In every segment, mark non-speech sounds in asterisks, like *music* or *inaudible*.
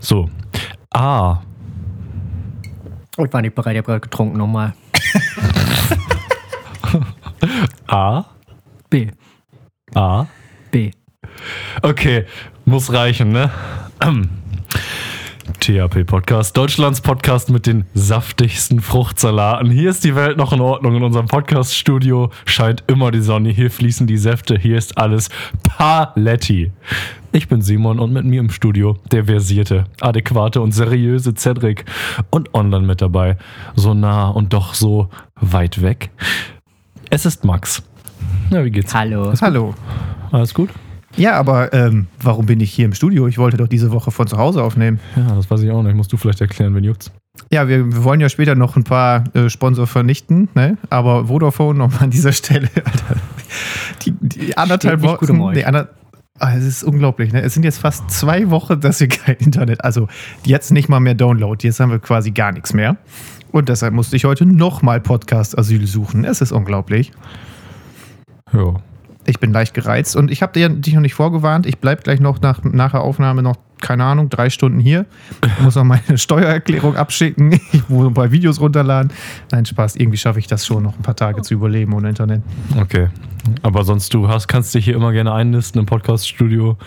So. A. Oh, ich war nicht bereit, ich habe gerade getrunken nochmal. *laughs* A. B. A. B. Okay, muss reichen, ne? THP Podcast, Deutschlands Podcast mit den saftigsten Fruchtsalaten. Hier ist die Welt noch in Ordnung. In unserem Podcast-Studio scheint immer die Sonne. Hier fließen die Säfte. Hier ist alles Paletti. Ich bin Simon und mit mir im Studio der versierte, adäquate und seriöse Cedric. Und online mit dabei. So nah und doch so weit weg. Es ist Max. Na, wie geht's? Hallo. Hallo. Alles gut? Ja, aber ähm, warum bin ich hier im Studio? Ich wollte doch diese Woche von zu Hause aufnehmen. Ja, das weiß ich auch nicht. Musst du vielleicht erklären, wenn juckt's. Ja, wir, wir wollen ja später noch ein paar äh, Sponsor vernichten, ne? aber Vodafone nochmal an dieser Stelle. *laughs* Alter, die, die anderthalb Wochen. Nee, ander, ah, es ist unglaublich. Ne? Es sind jetzt fast zwei Wochen, dass wir kein Internet, also jetzt nicht mal mehr Download. Jetzt haben wir quasi gar nichts mehr. Und deshalb musste ich heute nochmal Podcast-Asyl suchen. Es ist unglaublich. Ja. Ich bin leicht gereizt und ich habe dir dich noch nicht vorgewarnt. Ich bleibe gleich noch nach, nach der Aufnahme noch, keine Ahnung, drei Stunden hier. Ich muss noch meine *laughs* Steuererklärung abschicken. Ich muss ein paar Videos runterladen. Nein, Spaß. Irgendwie schaffe ich das schon, noch ein paar Tage zu überleben ohne Internet. Okay. Aber sonst, du hast, kannst dich hier immer gerne einnisten im Podcast-Studio.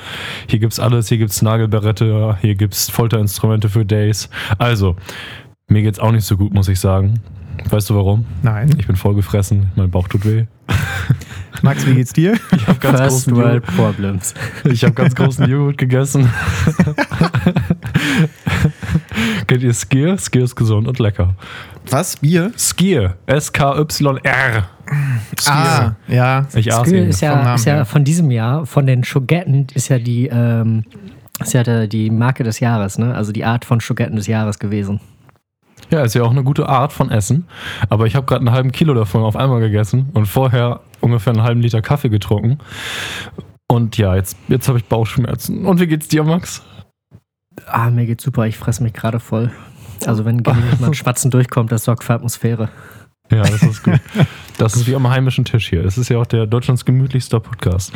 Hier gibt's alles. Hier gibt's Nagelberette. Hier gibt's Folterinstrumente für Days. Also, mir geht's auch nicht so gut, muss ich sagen. Weißt du warum? Nein. Ich bin vollgefressen. Mein Bauch tut weh. *laughs* Max, wie geht's dir? Ich habe ganz, First großen World Joghurt- Problems. ich hab ganz großen Joghurt gegessen. *laughs* Kennt ihr Skier? Skier ist gesund und lecker. Was? Bier? Skier. S-K-Y-R. Ah, ja. Ich aß ihn. ist ja, ist ja von diesem Jahr, von den Schogetten, ist ja die, ähm, ist ja die Marke des Jahres, ne? Also die Art von Schogetten des Jahres gewesen. Ja, ist ja auch eine gute Art von Essen. Aber ich habe gerade einen halben Kilo davon auf einmal gegessen und vorher ungefähr einen halben Liter Kaffee getrunken. Und ja, jetzt, jetzt habe ich Bauchschmerzen. Und wie geht's dir, Max? Ah, mir geht's super, ich fresse mich gerade voll. Also wenn *laughs* mal ein Schwatzen durchkommt, das sorgt für Atmosphäre. Ja, das ist gut. *laughs* Das ist wie am heimischen Tisch hier. Es ist ja auch der Deutschlands gemütlichster Podcast.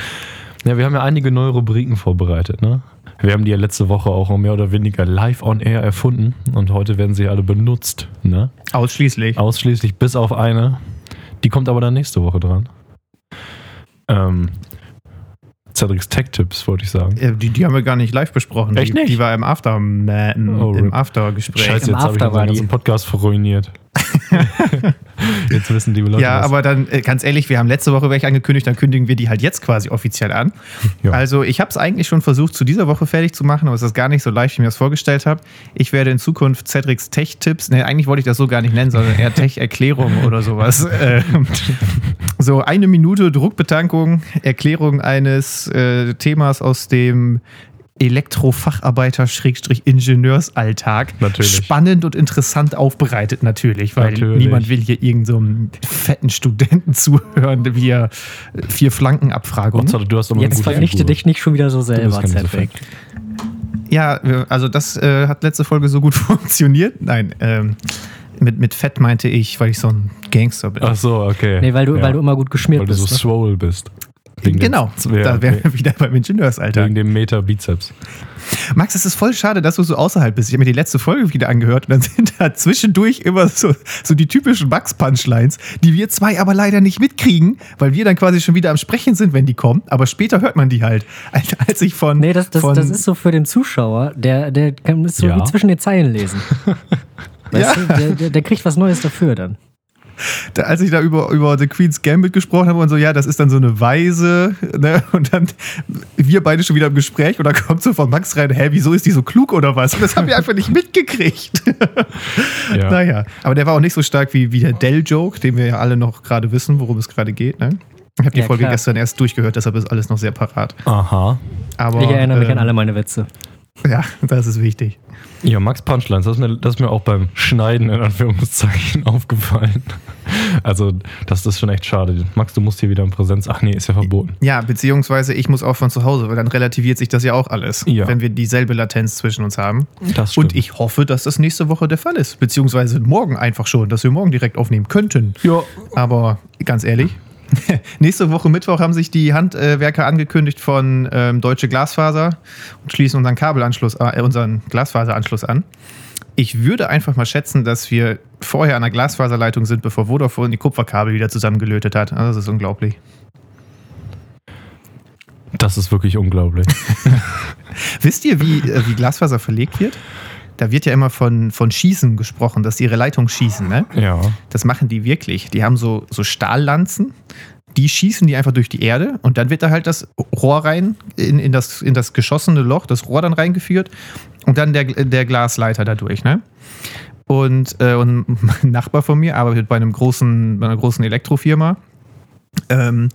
Ja, wir haben ja einige neue Rubriken vorbereitet, ne? Wir haben die ja letzte Woche auch mehr oder weniger live on air erfunden und heute werden sie alle benutzt, ne? Ausschließlich. Ausschließlich bis auf eine. Die kommt aber dann nächste Woche dran. Ähm, Cedrics Tech-Tipps, wollte ich sagen. Äh, Die, die haben wir gar nicht live besprochen. Echt die, nicht? Die war im After, äh, Oh, im. Aftergespräch. Scheiße, Im jetzt habe ich unseren die. ganzen Podcast verruiniert. *laughs* *laughs* jetzt wissen die Leute Ja, was. aber dann, äh, ganz ehrlich, wir haben letzte Woche welche angekündigt, dann kündigen wir die halt jetzt quasi offiziell an. Ja. Also ich habe es eigentlich schon versucht, zu dieser Woche fertig zu machen, aber es ist gar nicht so leicht, wie ich mir das vorgestellt habe. Ich werde in Zukunft Cedrics Tech-Tipps, ne, eigentlich wollte ich das so gar nicht nennen, sondern eher Tech-Erklärungen *laughs* oder sowas. Ähm, so eine Minute Druckbetankung, Erklärung eines äh, Themas aus dem Elektrofacharbeiter-Ingenieursalltag. Spannend und interessant aufbereitet natürlich, weil Natürlich. niemand will hier irgendeinem so fetten Studenten *laughs* zuhören, wie er vier aber eine Jetzt vernichte Figur. dich nicht schon wieder so selber, Cedric. Ja, also das äh, hat letzte Folge so gut *laughs* funktioniert. Nein, ähm, mit, mit Fett meinte ich, weil ich so ein Gangster bin. Ach so, okay. Nee, weil du, Ja. weil du immer gut geschmiert Weil du so bist. ne? swole bist. Wegen genau, dem, ja, da wären okay. wir wieder beim Ingenieursalltag. Wegen dem Meter-Bizeps. Max, es ist voll schade, dass du so außerhalb bist. Ich habe mir die letzte Folge wieder angehört und dann *laughs* sind da zwischendurch immer so, so die typischen Max-Punchlines, die wir zwei aber leider nicht mitkriegen, weil wir dann quasi schon wieder am Sprechen sind, wenn die kommen. Aber später hört man die halt. Als- ich von. Nee, das, das, von, das ist so für den Zuschauer, der, der kann so Ja. wie zwischen den Zeilen lesen. *laughs* Weißt Ja. du, der, der, der kriegt was Neues dafür dann. Da, als ich da über, über The Queen's Gambit gesprochen habe und so, ja, das ist dann so eine Weise, ne? Und dann wir beide schon wieder im Gespräch und da kommt so von Max rein, hä, wieso ist die so klug oder was? Und das haben wir einfach nicht mitgekriegt. Ja. *laughs* Naja, aber der war auch nicht so stark wie, wie der Dell-Joke, den wir ja alle noch gerade wissen, worum es gerade geht, ne? Ich habe die Ja, Folge klar. gestern erst durchgehört, deshalb ist alles noch sehr parat. Aha. Aber, Ich erinnere mich ähm, an alle meine Witze. Ja, das ist wichtig. Ja, Max Punchlines, das ist, mir, das ist mir auch beim Schneiden in Anführungszeichen *laughs* aufgefallen. Also, das ist schon echt schade. Max, du musst hier wieder in Präsenz. Ach nee, ist ja verboten. Ja, beziehungsweise ich muss auch von zu Hause, weil dann relativiert sich das ja auch alles, Ja. wenn wir dieselbe Latenz zwischen uns haben. Das stimmt. Und ich hoffe, dass das nächste Woche der Fall ist. Beziehungsweise morgen einfach schon, dass wir morgen direkt aufnehmen könnten. Ja. Aber ganz ehrlich, *laughs* Nächste Woche Mittwoch haben sich die Handwerker angekündigt von ähm, Deutsche Glasfaser und schließen unseren Kabelanschluss, äh, unseren Glasfaseranschluss an. Ich würde einfach mal schätzen, dass wir vorher an der Glasfaserleitung sind, bevor Vodafone die Kupferkabel wieder zusammengelötet hat. Also das ist unglaublich. Das ist wirklich unglaublich. *laughs* Wisst ihr, wie, äh, wie Glasfaser verlegt wird? Da wird ja immer von, von Schießen gesprochen, dass die ihre Leitung schießen, ne? ja. Das machen die wirklich. Die haben so, so Stahllanzen, die schießen die einfach durch die Erde und dann wird da halt das Rohr rein in, in, das, in das geschossene Loch, das Rohr dann reingeführt und dann der, der Glasleiter dadurch, ne? Und, äh, und *laughs* ein Nachbar von mir arbeitet bei einem großen, bei einer großen Elektrofirma. Ähm,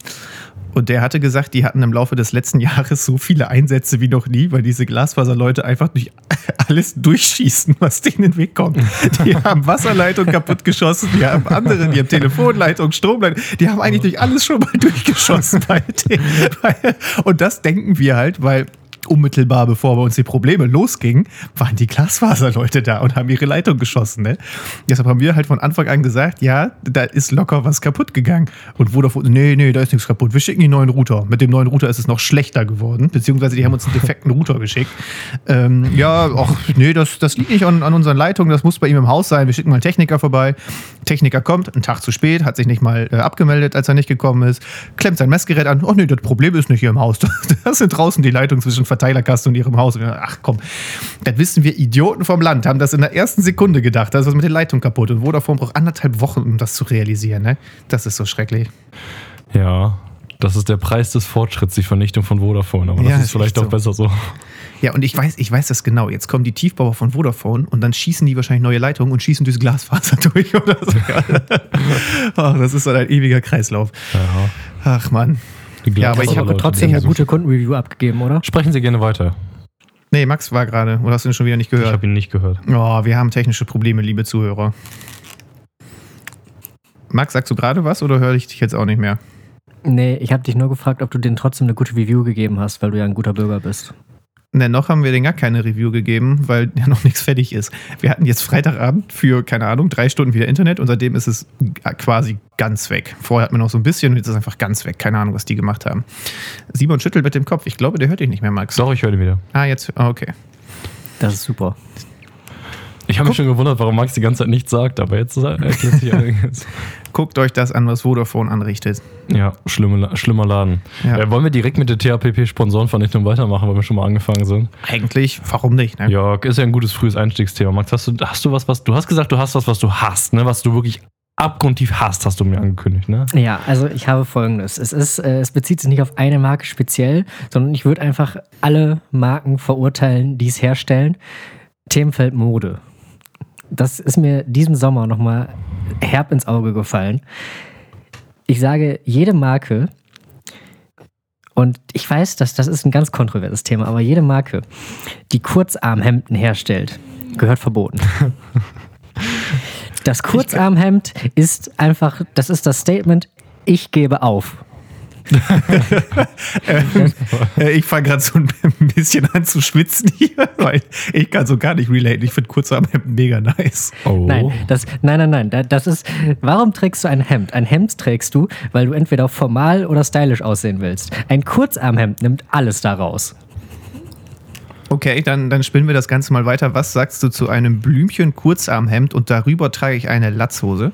und der hatte gesagt, die hatten im Laufe des letzten *laughs* Jahres so viele Einsätze wie noch nie, weil diese Glasfaserleute einfach durch *laughs* alles durchschießen, was denen in den Weg kommt. Die *laughs* haben Wasserleitung kaputt geschossen, die haben andere, die haben Telefonleitung, Stromleitung, die haben eigentlich durch alles schon mal durchgeschossen. Bei. Und das denken wir halt, weil unmittelbar bevor bei uns die Probleme losgingen, waren die Glasfaserleute da und haben ihre Leitung geschossen. Ne? Deshalb haben wir halt von Anfang an gesagt, ja, da ist locker was kaputt gegangen. Und Vodafone, nee, nee, da ist nichts kaputt. Wir schicken die neuen Router. Mit dem neuen Router ist es noch schlechter geworden, beziehungsweise die haben uns einen defekten Router geschickt. Ähm, ja, ach, nee, das, das liegt nicht an, an unseren Leitungen, das muss bei ihm im Haus sein. Wir schicken mal einen Techniker vorbei. Techniker kommt, einen Tag zu spät, hat sich nicht mal äh, abgemeldet, als er nicht gekommen ist, klemmt sein Messgerät an. Oh nee, das Problem ist nicht hier im Haus. *laughs* Das sind draußen die Leitungen zwischen Verteilerkasten und ihrem Haus. Ach komm, das wissen wir Idioten vom Land, haben das in der ersten Sekunde gedacht. Da ist was mit der Leitung kaputt. Und Vodafone braucht anderthalb Wochen, um das zu realisieren. Ne? Das ist so schrecklich. Ja. Das ist der Preis des Fortschritts, die Vernichtung von Vodafone. Aber das ist ist vielleicht auch so. besser so. Ja, und ich weiß, ich weiß das genau. Jetzt kommen die Tiefbauer von Vodafone und dann schießen die wahrscheinlich neue Leitungen und schießen durchs Glasfaser *laughs* durch oder so. *laughs* Ach, das ist so ein ewiger Kreislauf. Ja. Ach Mann. Ja, aber ich Ich habe trotzdem eine gute Kundenreview abgegeben, oder? Sprechen Sie gerne weiter. Nee, Max war gerade. Oder hast du ihn schon wieder nicht Ich gehört? habe ihn nicht gehört. Oh, wir haben technische Probleme, liebe Zuhörer. Max, sagst du gerade was oder höre ich dich jetzt auch nicht mehr? Nee, ich habe dich nur gefragt, ob du denen trotzdem eine gute Review gegeben hast, weil du ja ein guter Bürger bist. Ne, noch haben wir denen gar keine Review gegeben, weil ja noch nichts fertig ist. Wir hatten jetzt Freitagabend für, keine Ahnung, drei Stunden wieder Internet und seitdem ist es quasi ganz weg. Vorher hatten wir noch so ein bisschen und jetzt ist es einfach ganz weg. Keine Ahnung, was die gemacht haben. Simon schüttelt mit dem Kopf. Ich glaube, der hört dich nicht mehr, Max. Doch, ich höre ihn wieder. Ah, jetzt, ah, okay. Das ist super. Ich habe mich schon gewundert, warum Max die ganze Zeit nichts sagt, aber jetzt erklärt sich *laughs* einiges. Guckt euch das an, was Vodafone anrichtet. Ja, schlimme, schlimmer Laden. Ja. Äh, wollen wir direkt mit der THPP-Sponsorenvernichtung weitermachen, weil wir schon mal angefangen sind? Eigentlich, warum nicht? Ne? Ja, ist ja ein gutes frühes Einstiegsthema. Max, hast du, hast du was, was du hast gesagt, du hast was, was du hast, ne? Was du wirklich abgrundtief hast, hast du mir angekündigt, ne? Ja, also ich habe folgendes. Es, ist, äh, es bezieht sich nicht auf eine Marke speziell, sondern ich würde einfach alle Marken verurteilen, die es herstellen. Themenfeld Mode. Das ist mir diesen Sommer nochmal herb ins Auge gefallen. Ich sage, jede Marke, und ich weiß, dass das ist ein ganz kontroverses Thema, aber jede Marke, die Kurzarmhemden herstellt, gehört verboten. Das Kurzarmhemd ist einfach, das ist das Statement, ich gebe auf. *laughs* Äh, Ich fange gerade so ein *laughs* bisschen an zu schwitzen hier, *laughs* weil ich kann so gar nicht relaten. Ich finde Kurzarmhemden mega nice. Oh. Nein, das, nein, nein, nein. da- Das ist, warum trägst du ein Hemd? Ein Hemd trägst du, weil du entweder formal oder stylisch aussehen willst. Ein Kurzarmhemd nimmt alles daraus. Okay, dann, dann spinnen wir das Ganze mal weiter. Was sagst du zu einem Blümchen Kurzarmhemd und darüber trage ich eine Latzhose?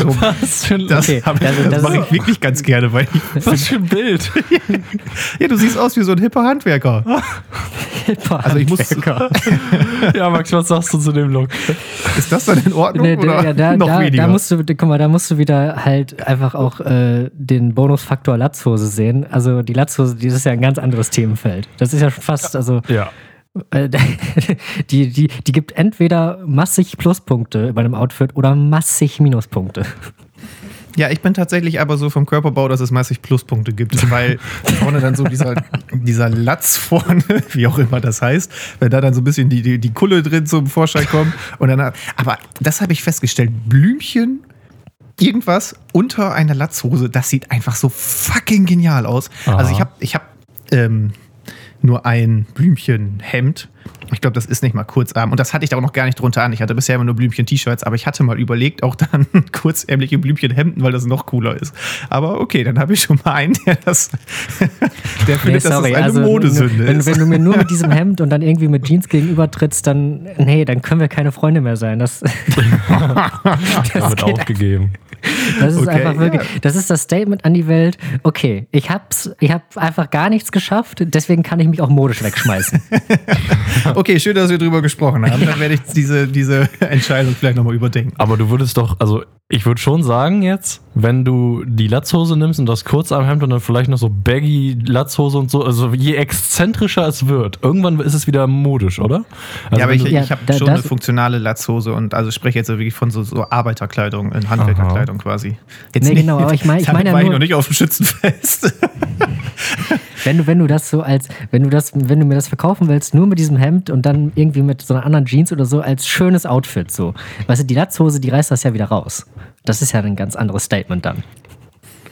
So, *laughs* Was für ein, das Okay, also das, das mache ist- ich wirklich ganz gerne, weil ich, was für ein Bild. *laughs* ja, du siehst aus wie so ein hipper Handwerker. *laughs* Also ich muss, ja, Max, was sagst du zu dem Look? ist das dann in Ordnung Nee, oder da, ja, da, noch da, weniger? da musst du, guck mal, da musst du wieder halt einfach auch äh, den Bonusfaktor Latzhose sehen. Also die Latzhose, die ist ja ein ganz anderes Themenfeld. Das ist ja schon fast, also Ja. Äh, *laughs* die, die, die gibt entweder massig Pluspunkte bei einem Outfit oder massig Minuspunkte. Ja, ich bin tatsächlich aber so vom Körperbau, dass es massig Pluspunkte gibt, weil vorne dann so dieser, dieser Latz vorne, *laughs* wie auch immer das heißt, wenn da dann so ein bisschen die, die, die Kulle drin zum Vorschein kommt. Und dann, aber das habe ich festgestellt, Blümchen, irgendwas unter einer Latzhose, das sieht einfach so fucking genial aus. Aha. Also ich habe, ich habe, ähm, nur ein Blümchenhemd. Ich glaube, das ist nicht mal kurzarm. Und das hatte ich da auch noch gar nicht drunter an. Ich hatte bisher immer nur Blümchen-T-Shirts, aber ich hatte mal überlegt, auch dann *laughs* kurzärmliche Blümchenhemden, weil das noch cooler ist. Aber okay, dann habe ich schon mal einen, der das, *laughs* der findet, dass das eine also, Modesünde wenn, ist. wenn du mir nur mit diesem *laughs* Hemd und dann irgendwie mit Jeans gegenüber trittst, dann, nee, dann können wir keine Freunde mehr sein. Das, Da wird aufgegeben. Das ist Okay, einfach wirklich, ja. das ist das Statement an die Welt. Okay, ich hab's, ich hab einfach gar nichts geschafft, deswegen kann ich mich auch modisch wegschmeißen. *laughs* Okay, schön, dass wir drüber gesprochen haben. Dann werde ich diese, diese Entscheidung vielleicht nochmal überdenken. Aber du würdest doch, also ich würde schon sagen jetzt, wenn du die Latzhose nimmst und das Kurzarmhemd und dann vielleicht noch so baggy Latzhose und so, also je exzentrischer es wird, irgendwann ist es wieder modisch, oder? Also ja, aber ich, Ja, ich habe da- schon eine funktionale Latzhose und also ich spreche jetzt wirklich von so, so Arbeiterkleidung, in Handwerkerkleidung quasi. Jetzt Nee, genau, aber ich mein- ich *laughs* meine ja war ich nur- noch nicht auf dem Schützenfest. *laughs* Wenn du, wenn du das so als, wenn du das, wenn du mir das verkaufen willst, nur mit diesem Hemd und dann irgendwie mit so einer anderen Jeans oder so als schönes Outfit, so. Weißt du, die Latzhose, die reißt das ja wieder raus. Das ist ja ein ganz anderes Statement dann.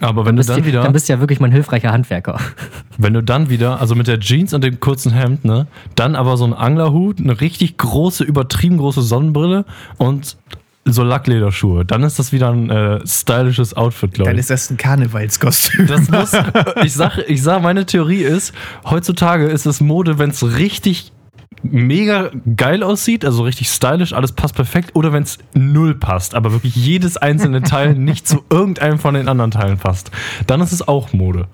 aber wenn du dann du- wieder, dann bist du ja wirklich mein hilfreicher Handwerker. wenn du dann wieder, also mit der Jeans und dem kurzen Hemd, ne, dann aber so ein Anglerhut, eine richtig große, übertrieben große Sonnenbrille und so Lacklederschuhe, dann ist das wieder ein äh, stylisches Outfit, glaube Dann ich. ist das ein Karnevalskostüm. Das *laughs* muss, ich sag, ich sag, meine Theorie ist, heutzutage ist es Mode, wenn es richtig mega geil aussieht, also richtig stylisch, alles passt perfekt, oder wenn es null passt, aber wirklich jedes einzelne Teil *laughs* nicht zu irgendeinem von den anderen Teilen passt. Dann ist es auch Mode.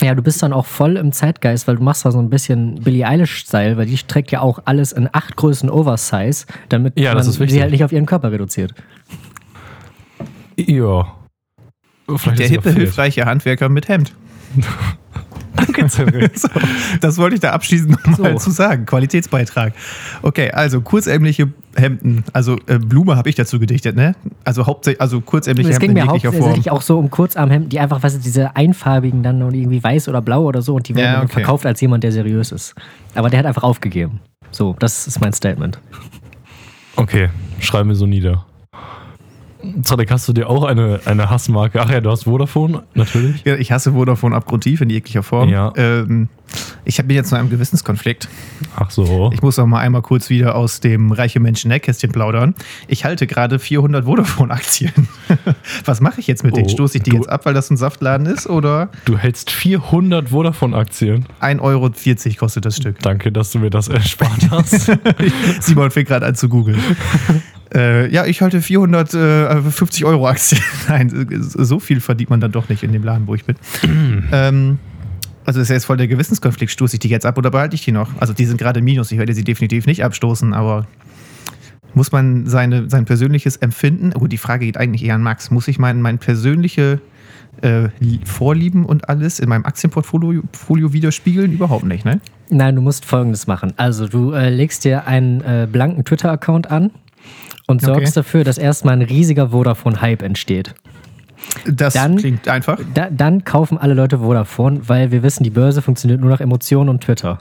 Ja, du bist dann auch voll im Zeitgeist, weil du machst da so ein bisschen Billie Eilish-Style, weil die trägt ja auch alles in acht Größen Oversize, damit Ja, das man sie halt nicht auf ihren Körper reduziert. Ja. Vielleicht Der hippe, hilfreiche Handwerker mit Hemd. *laughs* Danke, *laughs* Cyril. So, das wollte ich da abschließend nochmal So. zu sagen. Qualitätsbeitrag. Okay, also kurzärmliche Hemden. Also äh, Blume habe ich dazu gedichtet, ne? Also hauptsächlich, also kurzärmliche Es ging Hemden mir hauptsächlich auch so um Kurzarmhemden, die einfach, weißt du, diese einfarbigen dann und irgendwie weiß oder blau oder so und die werden Ja, okay. verkauft als jemand, der seriös ist. Aber der hat einfach aufgegeben. So, das ist mein Statement. Okay, schreib mir so nieder. Zadek, hast du dir auch eine, eine Hassmarke? Ach ja, du hast Vodafone, natürlich. Ja, ich hasse Vodafone abgrundtief in jeglicher Form. Ja. Ähm, ich habe jetzt noch einen Gewissenskonflikt. Ach so. Ich muss noch mal einmal kurz wieder aus dem reiche Menschen Nähkästchen plaudern. Ich halte gerade 400 Vodafone-Aktien. *laughs* Was mache ich jetzt mit denen? Oh, Stoße ich die jetzt ab, weil das ein Saftladen ist? Oder Du hältst 400 Vodafone-Aktien. 1,40 Euro kostet das Stück? Danke, dass du mir das erspart hast. *laughs* Simon fängt gerade an zu googeln. Äh, ja, ich halte 450 Euro Aktien. *laughs* Nein, so viel verdient man dann doch nicht in dem Laden, wo ich bin. *clears throat* ähm, also ist ja jetzt voll der Gewissenskonflikt. Stoße ich die jetzt ab oder behalte ich die noch? Also die sind gerade Minus. Ich werde sie definitiv nicht abstoßen, aber muss man seine, sein persönliches Empfinden, gut, die Frage geht eigentlich eher an Max, muss ich mein, mein persönliche äh, Vorlieben und alles in meinem Aktienportfolio Folio widerspiegeln? Überhaupt nicht, ne? Nein, du musst folgendes machen. Also, du äh, legst dir einen äh, blanken Twitter-Account an und sorgst Okay. dafür, dass erstmal ein riesiger Vodafone-Hype entsteht. Das Dann- klingt einfach. Da, dann kaufen alle Leute Vodafone, weil wir wissen, die Börse funktioniert nur nach Emotionen und Twitter.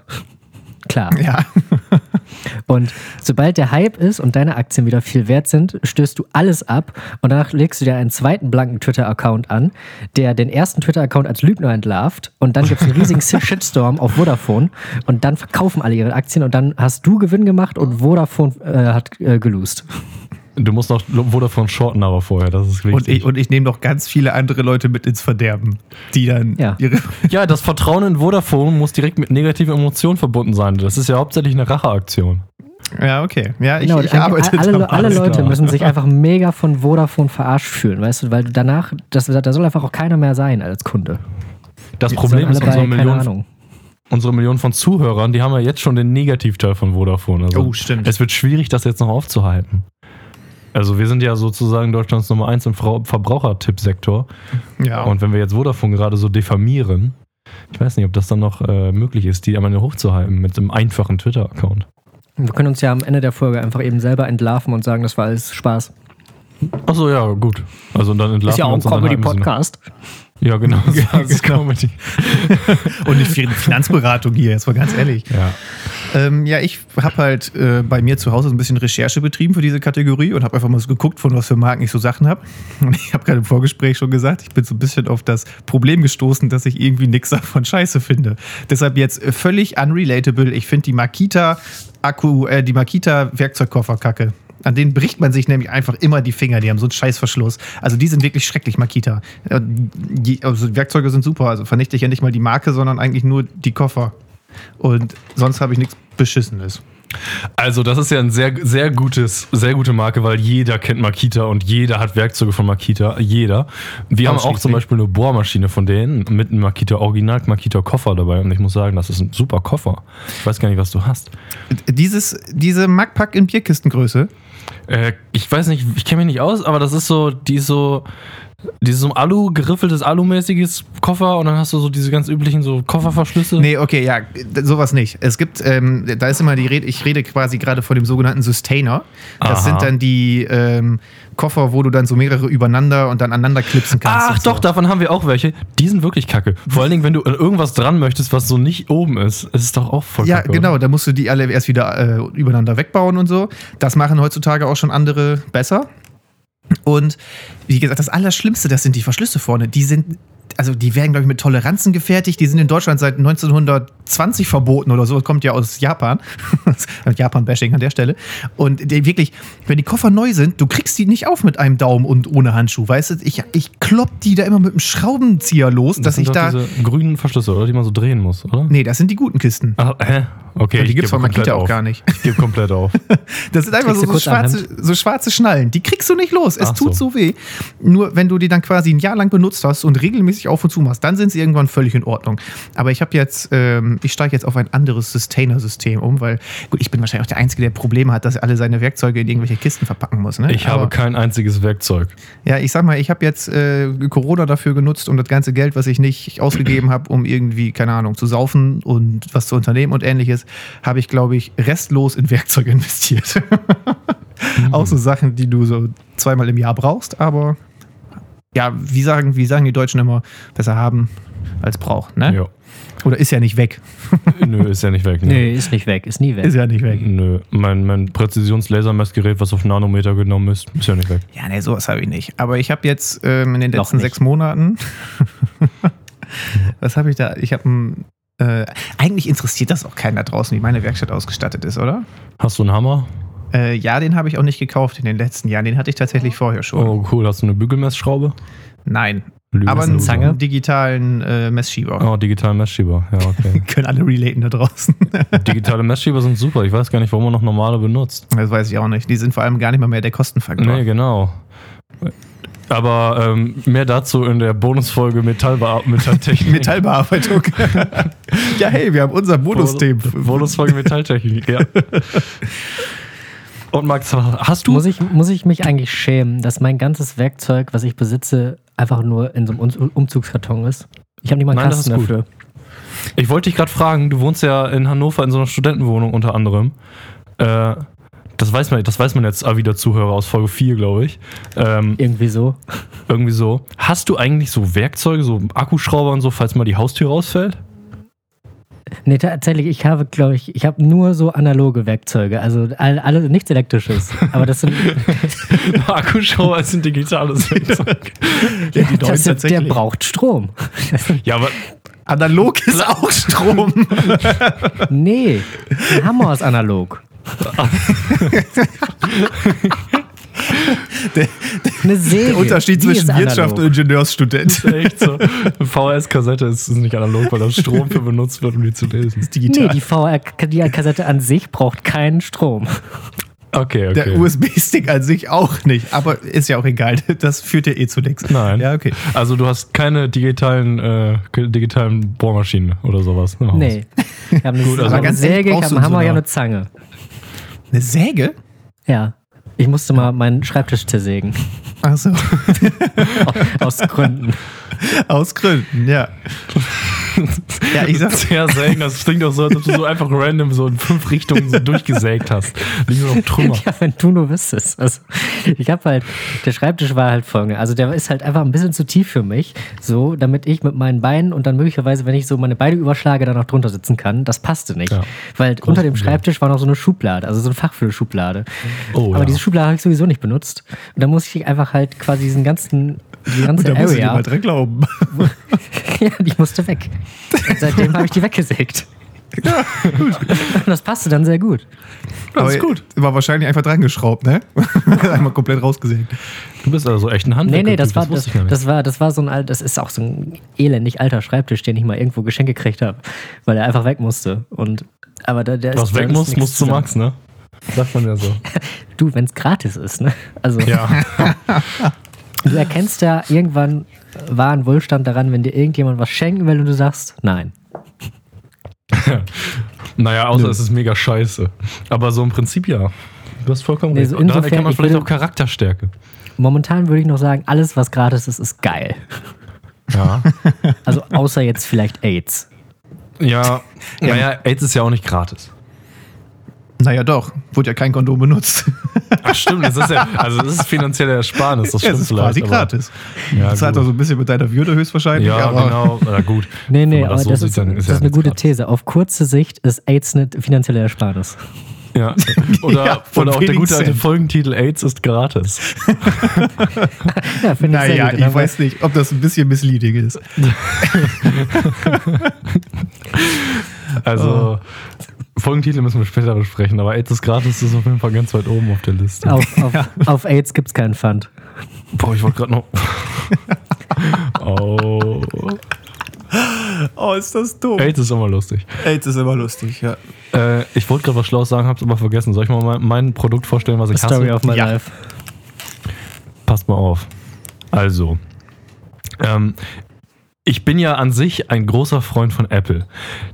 Klar. Ja. *laughs* Und sobald der Hype ist und deine Aktien wieder viel wert sind, stößt du alles ab und danach legst du dir einen zweiten blanken Twitter-Account an, der den ersten Twitter-Account als Lügner entlarvt und dann gibt es einen riesigen *laughs* Shitstorm auf Vodafone und dann verkaufen alle ihre Aktien und dann hast du Gewinn gemacht und Vodafone äh, hat äh, gelost. Du musst noch Vodafone shorten aber vorher, das ist wichtig. Und ich, und ich nehme noch ganz viele andere Leute mit ins Verderben, die dann Ja. ihre. *laughs* ja, das Vertrauen in Vodafone muss direkt mit negativen Emotionen verbunden sein. Das ist ja hauptsächlich eine Racheaktion. Ja, okay. Ja, ich, Genau, ich alle, arbeite alle, alle Leute klar. müssen sich *laughs* einfach mega von Vodafone verarscht fühlen, weißt du, weil du danach, das, da soll einfach auch keiner mehr sein als Kunde. Das Die Problem ist, unsere Millionen, unsere Millionen von Zuhörern, die haben ja jetzt schon den Negativteil von Vodafone. Also Oh, stimmt. Es wird schwierig, das jetzt noch aufzuhalten. Also wir sind ja sozusagen Deutschlands Nummer 1 im Verbrauchertippsektor. Ja. Und wenn wir jetzt Vodafone gerade so diffamieren, ich weiß nicht, ob das dann noch äh, möglich ist, die Ende hochzuhalten mit einem einfachen Twitter-Account. Wir können uns ja am Ende der Folge einfach eben selber entlarven und sagen, das war alles Spaß. Achso, ja, gut. Also dann entlarven Ist ja wir auch ein Comedy-Podcast. Ja, genau. *laughs* Ja, genau. Comedy. *laughs* Und nicht für die Finanzberatung hier, jetzt mal ganz ehrlich. Ja. Ähm, ja, ich habe halt äh, bei mir zu Hause so ein bisschen Recherche betrieben für diese Kategorie und habe einfach mal so geguckt, von was für Marken ich so Sachen habe. *laughs* Und ich habe gerade im Vorgespräch schon gesagt, ich bin so ein bisschen auf das Problem gestoßen, dass ich irgendwie nichts davon scheiße finde. Deshalb jetzt äh, völlig unrelatable. Ich finde die Makita Akku, äh, die Makita Werkzeugkoffer kacke. An denen bricht man sich nämlich einfach immer die Finger. Die haben so einen Scheißverschluss. Also die sind wirklich schrecklich, Makita. Die, also Werkzeuge sind super. Also vernichte ich ja nicht mal die Marke, sondern eigentlich nur die Koffer. Und sonst habe ich nichts Beschissenes. Also, das ist ja ein sehr, sehr gutes, sehr gute Marke, weil jeder kennt Makita und jeder hat Werkzeuge von Makita. Jeder. Wir haben auch zum. Beispiel eine Bohrmaschine von denen mit einem Makita Original Makita Koffer dabei und ich muss sagen, das ist ein super Koffer. Ich weiß gar nicht, was du hast. Dieses, diese Magpack in Bierkistengröße, Äh, ich weiß nicht, ich kenne mich nicht aus, aber das ist so, die ist so, dieses so Alu, geriffeltes Alu-mäßiges Koffer und dann hast du so diese ganz üblichen so Kofferverschlüsse. Nee, okay, ja, sowas nicht. Es gibt, ähm, da ist immer die Rede, ich rede quasi gerade von dem sogenannten Sustainer. Das Aha. sind dann die ähm, Koffer, wo du dann so mehrere übereinander und dann aneinander klipsen kannst. Ach und so. doch, davon haben wir auch welche. Die sind wirklich kacke. Vor allen Dingen, wenn du an irgendwas dran möchtest, was so nicht oben ist, ist es doch auch voll Ja, kacke. genau, oder? da musst du die alle erst wieder äh, übereinander wegbauen und so. Das machen heutzutage auch schon andere besser. Und wie gesagt, das Allerschlimmste, das sind die Verschlüsse vorne. Die sind, also die werden, glaube ich, mit Toleranzen gefertigt. Die sind in Deutschland seit 1920 verboten oder so. Das kommt ja aus Japan. *laughs* Japan-Bashing an der Stelle. Und die wirklich, wenn die Koffer neu sind, du kriegst die nicht auf mit einem Daumen und ohne Handschuh. Weißt du, ich, ich klopp die da immer mit einem Schraubenzieher los, dass sind ich doch da. diese grünen Verschlüsse, oder? Die man so drehen muss, oder? Nee, das sind die guten Kisten. Ach, hä? Okay, Ja, die gibt's gebe von Makita auch gar nicht. Ich gebe komplett auf. *laughs* Das sind einfach so, so, schwarze, so schwarze Schnallen. Die kriegst du nicht los. Es Ach tut so. so. weh. Nur wenn du die dann quasi ein Jahr lang benutzt hast und regelmäßig auf und zu machst, dann sind sie irgendwann völlig in Ordnung. Aber ich habe jetzt, ähm, ich steige jetzt auf ein anderes Sustainer-System um, weil, gut, ich bin wahrscheinlich auch der Einzige, der Probleme hat, dass er alle seine Werkzeuge in irgendwelche Kisten verpacken muss. Ne? Ich Aber, habe kein einziges Werkzeug. Ja, ich sag mal, ich habe jetzt äh, Corona dafür genutzt, um das ganze Geld, was ich nicht ausgegeben habe, um irgendwie, keine Ahnung, zu saufen und was zu unternehmen und ähnliches, habe ich, glaube ich, restlos in Werkzeuge *laughs* investiert. Auch so Sachen, die du so zweimal im Jahr brauchst, aber ja, wie sagen, wie sagen die Deutschen immer, besser haben als braucht, ne? Ja. Oder ist ja nicht weg. *laughs* Nö, ist ja nicht weg. Ne? Nee, ist nicht weg, ist nie weg. Ist ja nicht weg. Nö, mein, mein Präzisionslasermessgerät, was auf Nanometer genommen ist, ist ja nicht weg. Ja, nee, sowas habe ich nicht. Aber ich habe jetzt ähm, in den Noch letzten nicht. sechs Monaten. *laughs* was habe ich da? Ich habe ein. Äh, eigentlich interessiert das auch keinen da draußen, wie meine Werkstatt ausgestattet ist, oder? Hast du einen Hammer? Äh, ja, den habe ich auch nicht gekauft in den letzten Jahren. Den hatte ich tatsächlich vorher schon. Oh, cool. Hast du eine Bügelmessschraube? Nein. Lüge. Aber einen Zange? digitalen äh, Messschieber. Oh, digitale Messschieber. Ja, okay. *laughs* Können alle relaten da draußen. *laughs* digitale Messschieber sind super. Ich weiß gar nicht, warum man noch normale benutzt. das weiß ich auch nicht. Die sind vor allem gar nicht mal mehr der Kostenfaktor. Nee, genau. Aber ähm, mehr dazu in der Bonusfolge Metalltechnik. *laughs* Metallbearbeitung. ja, hey, wir haben unser Bonusthema. Bonusfolge Metalltechnik, ja. Und Max, hast du? Muss ich, muss ich mich eigentlich schämen, dass mein ganzes Werkzeug, was ich besitze, einfach nur in so einem Um- Umzugskarton ist? Ich habe nicht mal einen Nein, das Kasten ist gut. dafür. Ich wollte dich gerade fragen, du wohnst ja in Hannover in so einer Studentenwohnung unter anderem. Äh, das weiß man, das weiß man jetzt auch wieder Zuhörer aus Folge 4, glaube ich. Ähm, Irgendwie so. irgendwie so. Hast du eigentlich so Werkzeuge, so Akkuschrauber und so, falls mal die Haustür rausfällt? Nee, tatsächlich, ich habe, glaube ich, ich habe nur so analoge Werkzeuge. Also all, alle, nichts Elektrisches. Aber das sind. *laughs* Akkuschrauber ist ein digitales Werkzeug. Ja, die neuen das sind der braucht Strom. ja, aber Analog ist auch Strom. Nee, ein Hammer ist analog. *laughs* Eine Säge. Der Unterschied die zwischen ist Wirtschaft und analog. Ingenieursstudent. *laughs* echt so. VHS-Kassette ist nicht analog, weil da Strom für benutzt wird, um die zu lesen. Nee, Digital. die VR-Kassette an sich braucht keinen Strom. Okay, okay. Der USB-Stick an sich auch nicht, aber ist ja auch egal. Das führt ja eh zu nichts. Nein. Ja, okay. Also du hast keine digitalen, äh, digitalen Bohrmaschinen oder sowas. im Haus. Nee. Ich habe eine, Gut, also eine ganz ehrlich, Säge, ich brauchst habe du einen so Hammer, habe eine- eine Zange. Eine Säge? Ja. Ich musste mal meinen Schreibtisch zersägen. Achso. *laughs* Aus Gründen. Aus Gründen, ja. Ja, ich sag- Sehr selten. Das klingt auch so, als ob du so einfach random so in fünf Richtungen so durchgesägt hast. Liegen nur noch Trümmer. *laughs* Ja, wenn du nur wüsstest. Also, ich habe halt, der Schreibtisch war halt folgende. Also, der ist halt einfach ein bisschen zu tief für mich. So, damit ich mit meinen Beinen und dann möglicherweise, wenn ich so meine Beine überschlage, dann auch drunter sitzen kann. Das passte nicht. Ja. Weil unter dem. Schreibtisch war noch so eine Schublade, also so eine Fachfüllschublade. Oh, Aber ja. diese Schublade habe ich sowieso nicht benutzt. Und da muss ich einfach halt quasi diesen ganzen, die *laughs* ganze Da muss ich dir Area. mal dran glauben. *laughs* ja, die musste weg. Und seitdem habe ich die weggesägt. Und das passte dann sehr gut. Das ist Aber gut. War wahrscheinlich einfach dran geschraubt, ne? *laughs* Einmal komplett rausgesägt. Du bist also echt ein Nee, Handwerker. nee, das war, das, das, war, das war so ein alt, das ist auch so ein elendig alter Schreibtisch, den ich mal irgendwo geschenkt gekriegt habe, weil er einfach weg musste. Und, aber da, der Was ist, weg ist muss, muss zu. Max, ne? Sagt man ja so. *laughs* Du, wenn es gratis ist, ne? Also, Ja. *laughs* du erkennst ja irgendwann wahren Wohlstand daran, wenn dir irgendjemand was schenken will und du sagst, nein. *laughs* naja, außer Nö. es ist mega scheiße. Aber so im Prinzip ja. Du hast vollkommen Nee, recht. so Und insofern, erkennt man ich vielleicht würde- auch Charakterstärke. Momentan würde ich noch sagen, alles, was gratis ist, ist geil. Ja. *laughs* Also, außer jetzt vielleicht AIDS. ja. Naja, AIDS ist ja auch nicht gratis. Naja, doch. Wurde ja kein Kondom benutzt. Ach stimmt, das ist ja, also das ist finanzielle Ersparnis, das Ja, stimmt es ist quasi aber- gratis. Ja, das hat gut. auch so ein bisschen mit deiner Würde höchstwahrscheinlich. Ja, aber genau. Na gut. *laughs* Nee, nee, aber so das, sieht, ist, dann das ist ja eine gute gratis. These. Auf kurze Sicht ist AIDS eine finanzielle Ersparnis. Ja. *laughs* Oder, Ja, von oder auch der gute alte. Folgentitel AIDS ist gratis. *laughs* Ja, finde ich sehr Naja, gut. ich Aber- weiß nicht, ob das ein bisschen misleading ist. Also, Folgentitel müssen wir später besprechen, aber AIDS ist gratis ist auf jeden Fall ganz weit oben auf der Liste. Auf, *laughs* auf, auf AIDS gibt es keinen Pfand. Boah, ich wollte gerade noch. *laughs* oh. Oh, ist das dumm. AIDS ist immer lustig. AIDS ist immer lustig, ja. Äh, ich wollte gerade was Schlaues sagen, hab's aber vergessen. Soll ich mal mein, mein Produkt vorstellen, was ich Story hasse? of my Ja. life. Passt mal auf. Also, ähm, ich bin ja an sich ein großer Freund von Apple.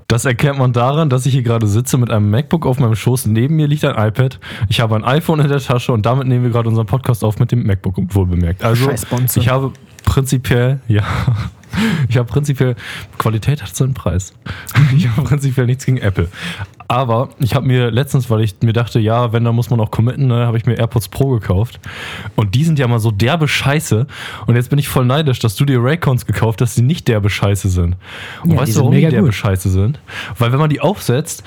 Das erkennt man daran, dass ich hier gerade sitze mit einem MacBook auf meinem Schoß. Neben mir liegt ein iPad. Ich habe ein iPhone in der Tasche und damit nehmen wir gerade unseren Podcast auf mit dem MacBook, wohl bemerkt. Also, ich habe prinzipiell, ja, *laughs* ich habe prinzipiell, Qualität hat seinen Preis. *laughs* Ich habe prinzipiell nichts gegen Apple. Aber ich habe mir letztens, weil ich mir dachte, ja, wenn, dann muss man auch committen, ne, habe ich mir AirPods Pro gekauft. Und die sind ja mal so derbe Scheiße. Und jetzt bin ich voll neidisch, dass du dir Raycons gekauft hast, die nicht derbe Scheiße sind. Und Ja, weißt du, warum die derbe gut. Scheiße sind? Weil wenn man die aufsetzt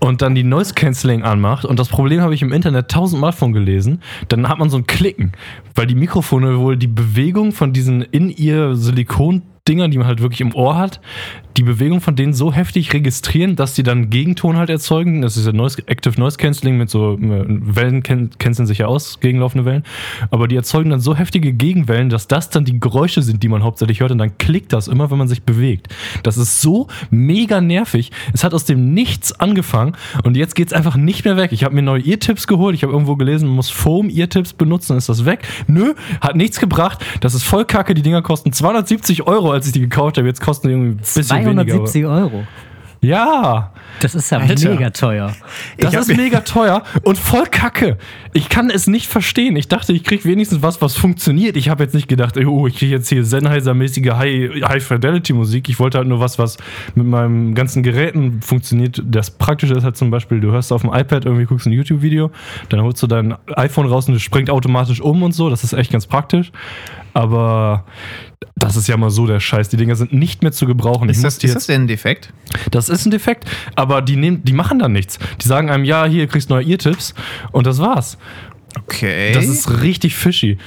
und dann die Noise Cancelling anmacht, und das Problem habe ich im Internet tausendmal von gelesen, dann hat man so ein Klicken, weil die Mikrofone wohl die Bewegung von diesen in ihr Silikon Dingern, die man halt wirklich im Ohr hat, die Bewegung von denen so heftig registrieren, dass die dann Gegenton halt erzeugen. Das ist ja Noise, Active Noise Cancelling mit so äh, Wellen canceln sich ja aus, gegenlaufende Wellen. Aber die erzeugen dann so heftige Gegenwellen, dass das dann die Geräusche sind, die man hauptsächlich hört. Und dann klickt das immer, wenn man sich bewegt. Das ist so mega nervig. Es hat aus dem Nichts angefangen und jetzt geht's einfach nicht mehr weg. Ich habe mir neue Eartips geholt. Ich habe irgendwo gelesen, man muss Foam Eartips benutzen, dann ist das weg. Nö, hat nichts gebracht. Das ist voll kacke. Die Dinger kosten 270 Euro, als ich die gekauft habe. Jetzt kosten die irgendwie ein bisschen weniger. 270 Euro. Ja, Das ist ja Alter. mega teuer. das ist mega teuer und voll kacke. Ich kann es nicht verstehen. Ich dachte, ich kriege wenigstens was, was funktioniert. Ich habe jetzt nicht gedacht, oh, ich kriege jetzt hier Sennheiser-mäßige High- High-Fidelity-Musik. ich wollte halt nur was, was mit meinen ganzen Geräten funktioniert. Das Praktische ist halt zum Beispiel, du hörst auf dem iPad irgendwie, guckst ein YouTube-Video, dann holst du dein iPhone raus und es springt automatisch um und so. Das ist echt ganz praktisch. Aber das ist ja mal so der Scheiß. Die Dinger sind nicht mehr zu gebrauchen. Ist das, ist das denn ein Defekt? das ist ein Defekt, aber die, nehmen, die machen dann nichts. Die sagen einem, ja, hier kriegst du neue Eartips und das war's. Okay. Das ist richtig fishy.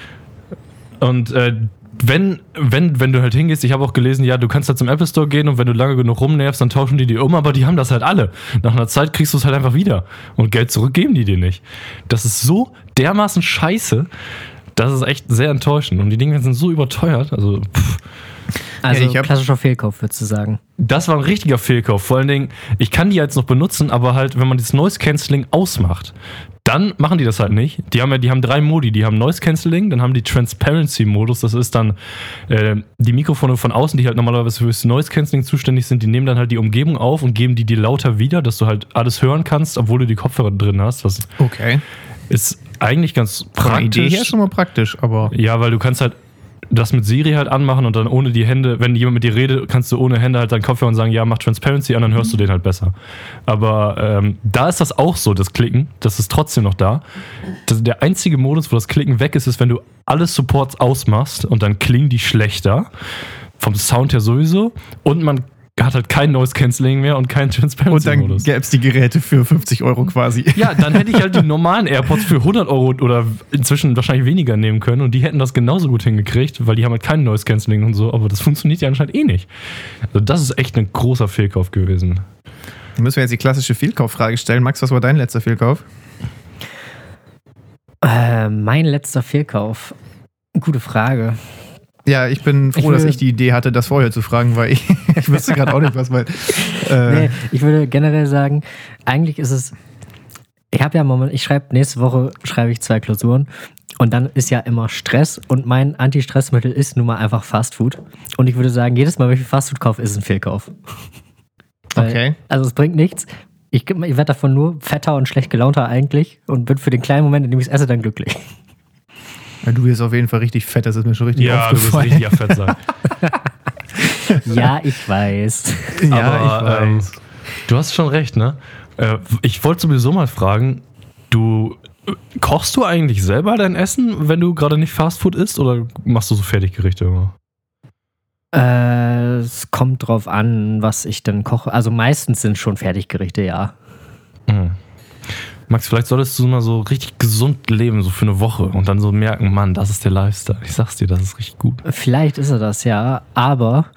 Und äh, wenn, wenn, wenn du halt hingehst, ich habe auch gelesen, ja, du kannst halt zum Apple Store gehen und wenn du lange genug rumnervst, dann tauschen die die um, aber die haben das halt alle. Nach einer Zeit kriegst du es halt einfach wieder. Und Geld zurückgeben die dir nicht. Das ist so dermaßen scheiße. Das ist echt sehr enttäuschend. Und die Dinge sind so überteuert. Also, pff. Also Ja, hab- klassischer Fehlkauf, würdest du sagen. Das war ein richtiger Fehlkauf. Vor allen Dingen, ich kann die jetzt noch benutzen, aber halt, wenn man das Noise Cancelling ausmacht, dann machen die das halt nicht. Die haben ja, die haben drei Modi. Die haben Noise Cancelling, dann haben die Transparency Modus. Das ist dann äh, die Mikrofone von außen, die halt normalerweise fürs Noise Cancelling zuständig sind. Die nehmen dann halt die Umgebung auf und geben die dir lauter wieder, dass du halt alles hören kannst, obwohl du die Kopfhörer drin hast. Das okay. ist eigentlich ganz Von der Idee praktisch. her schon mal praktisch, aber Ja, weil du kannst halt das mit Siri halt anmachen und dann ohne die Hände, wenn jemand mit dir redet, kannst du ohne Hände halt deinen Kopfhörer und sagen, ja, mach Transparency an, dann hörst du den halt besser. Aber ähm, da ist das auch so, das Klicken, das ist trotzdem noch da. Das, der einzige Modus, wo das Klicken weg ist, ist, wenn du alle Supports ausmachst und dann klingen die schlechter. Vom Sound her sowieso. Und man hat halt kein Noise Cancelling mehr und keinen Und dann Transparency-Modus. gäbe es die Geräte für 50 Euro quasi. *laughs* Ja, dann hätte ich halt die normalen AirPods für 100 Euro oder inzwischen wahrscheinlich weniger nehmen können und die hätten das genauso gut hingekriegt, weil die haben halt kein Noise Cancelling und so, aber das funktioniert ja anscheinend eh nicht. Also das ist echt ein großer Fehlkauf gewesen. Dann müssen wir jetzt die klassische Fehlkauffrage stellen. Max, was war dein letzter Fehlkauf? Äh, mein letzter Fehlkauf. Gute Frage. Ja, ich bin froh, Ich dass ich die Idee hatte, das vorher zu fragen, weil ich, *laughs* ich wüsste gerade auch nicht, was mein. Äh, Nee, ich würde generell sagen, eigentlich ist es. Ich habe ja moment, ich schreibe nächste Woche schreibe ich zwei Klausuren und dann ist ja immer Stress und mein Anti-Stressmittel ist nun mal einfach Fast Food. Und ich würde sagen, jedes Mal, wenn ich Fast Food kaufe, ist ein Fehlkauf. Weil- Okay. Also es bringt nichts. Ich, ich werde davon nur fetter und schlecht gelaunter eigentlich und bin für den kleinen Moment, in dem ich es esse, dann glücklich. Ja, du bist auf jeden Fall richtig fett, das ist mir schon richtig Ja, du wirst aufgefallen. richtig fett sein. *laughs* Ja, ich weiß. ja, Aber, ich ähm, weiß. Du hast schon recht, ne? Äh, ich wollte sowieso mal fragen, du äh, kochst du eigentlich selber dein Essen, wenn du gerade nicht Fastfood isst oder machst du so Fertiggerichte immer? Äh, es kommt drauf an, was ich dann koche. Also meistens sind schon Fertiggerichte, ja. Mhm. Max, vielleicht solltest du mal so richtig gesund leben, so für eine Woche und dann so merken, Mann, das ist der Lifestyle. Ich sag's dir, das ist richtig gut. Vielleicht ist er das, ja, aber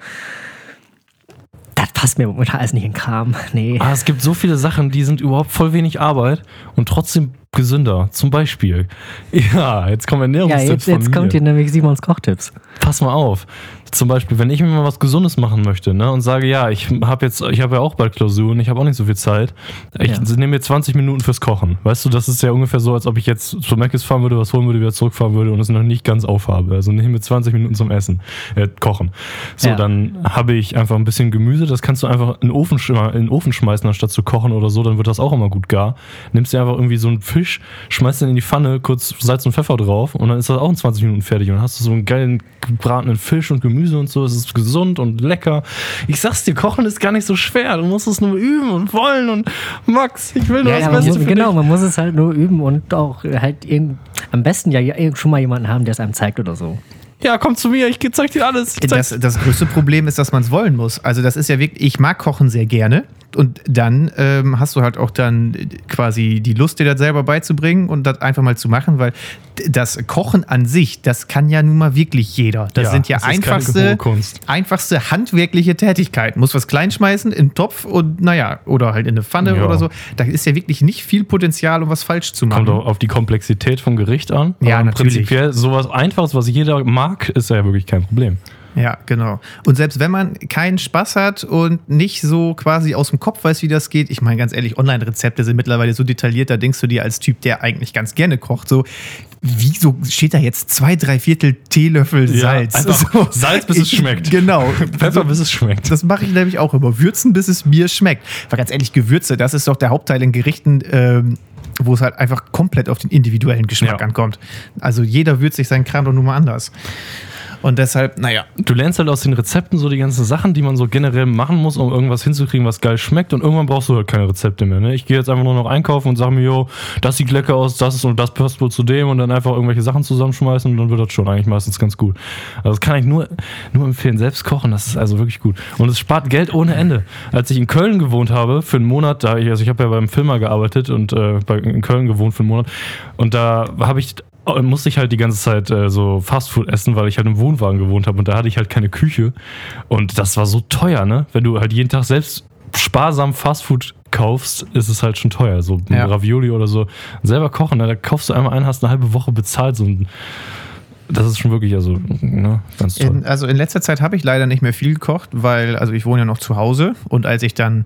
das passt mir momentan alles nicht in den Kram. *laughs* Nee. Ah, es gibt so viele Sachen, die sind überhaupt voll wenig Arbeit und trotzdem gesünder. Zum Beispiel, *laughs* ja, jetzt kommen Ja, Ernährungstipps jetzt, von jetzt mir. kommt hier nämlich Simons Kochtipps. Pass mal auf. Zum Beispiel, wenn ich mir mal was Gesundes machen möchte ne, und sage, ja, ich habe jetzt, ich habe ja auch bald Klausuren, ich habe auch nicht so viel Zeit. Ich Ja. nehme mir 20 Minuten fürs Kochen. Weißt du, das ist ja ungefähr so, als ob ich jetzt zu Mc's fahren würde, was holen würde, wieder zurückfahren würde und es noch nicht ganz aufhabe. Also nehme mir 20 Minuten zum Essen, äh, Kochen. So, Ja. dann habe ich einfach ein bisschen Gemüse, das kannst du einfach in den, Ofen, in den Ofen schmeißen, anstatt zu kochen oder so, dann wird das auch immer gut gar. Nimmst dir einfach irgendwie so einen Fisch, schmeißt den in die Pfanne, kurz Salz und Pfeffer drauf und dann ist das auch in 20 Minuten fertig und dann hast du so einen geilen gebratenen Fisch und Gemüse und so. Es ist gesund und lecker. Ich sag's dir, Kochen ist gar nicht so schwer. Du musst es nur üben und wollen und Max, ich will nur Ja, das ja, Beste muss, für genau, dich. man muss es halt nur üben und auch halt irgend, am besten ja schon mal jemanden haben, der es einem zeigt oder so. Ja, komm zu mir, ich zeig dir alles. Das, das größte Problem ist, dass man es wollen muss. Also das ist ja wirklich, ich mag Kochen sehr gerne und dann ähm, hast du halt auch dann quasi die Lust, dir das selber beizubringen und das einfach mal zu machen, weil das Kochen an sich, das kann ja nun mal wirklich jeder. Das Ja, sind ja das einfachste, einfachste handwerkliche Tätigkeiten. Muss was kleinschmeißen in den Topf und naja, oder halt in eine Pfanne Ja. oder so. Da ist ja wirklich nicht viel Potenzial, um was falsch zu machen. Kommt auch auf die Komplexität vom Gericht an. Ja, Aber natürlich. Prinzipiell sowas Einfaches, was jeder mag, ist ja wirklich kein Problem. Ja, genau. Und selbst wenn man keinen Spaß hat und nicht so quasi aus dem Kopf weiß, wie das geht, ich meine ganz ehrlich, Online-Rezepte sind mittlerweile so detailliert, da denkst du dir als Typ, der eigentlich ganz gerne kocht, so, wieso steht da jetzt zwei, drei Viertel Teelöffel Ja, Salz? einfach *laughs* so, Salz, bis es schmeckt. Genau. *laughs* Pfeffer, bis es schmeckt. Das mache ich nämlich auch immer. Würzen, bis es mir schmeckt. Weil ganz ehrlich, Gewürze, das ist doch der Hauptteil in Gerichten, ähm, wo es halt einfach komplett auf den individuellen Geschmack Ja. ankommt. Also jeder würzt sich seinen Kram doch nur mal anders. Und deshalb, naja, Du lernst halt aus den Rezepten so die ganzen Sachen, die man so generell machen muss, um irgendwas hinzukriegen, was geil schmeckt. Und irgendwann brauchst du halt keine Rezepte mehr. Ne? Ich gehe jetzt einfach nur noch einkaufen und sage mir, jo, das sieht lecker aus, das ist und das passt wohl zu dem und dann einfach irgendwelche Sachen zusammenschmeißen und dann wird das schon eigentlich meistens ganz gut. Also das kann ich nur, nur empfehlen. Selbst kochen, das ist also wirklich gut. Und es spart Geld ohne Ende. Als ich in Köln gewohnt habe, für einen Monat, da ich, also ich habe ja beim Filmer gearbeitet und äh, bei, in Köln gewohnt für einen Monat. Und da habe ich musste ich halt die ganze Zeit äh, so Fastfood essen, weil ich halt im Wohnwagen gewohnt habe und da hatte ich halt keine Küche. Und das war so teuer, ne? Wenn du halt jeden Tag selbst sparsam Fastfood kaufst, ist es halt schon teuer. So Ja. Ravioli oder so. Selber kochen, ne? da kaufst du einmal ein, hast eine halbe Woche bezahlt. So ein, das ist schon wirklich, also, ne? Ganz toll. In, also in letzter Zeit habe ich leider nicht mehr viel gekocht, weil, also ich wohne ja noch zu Hause und als ich dann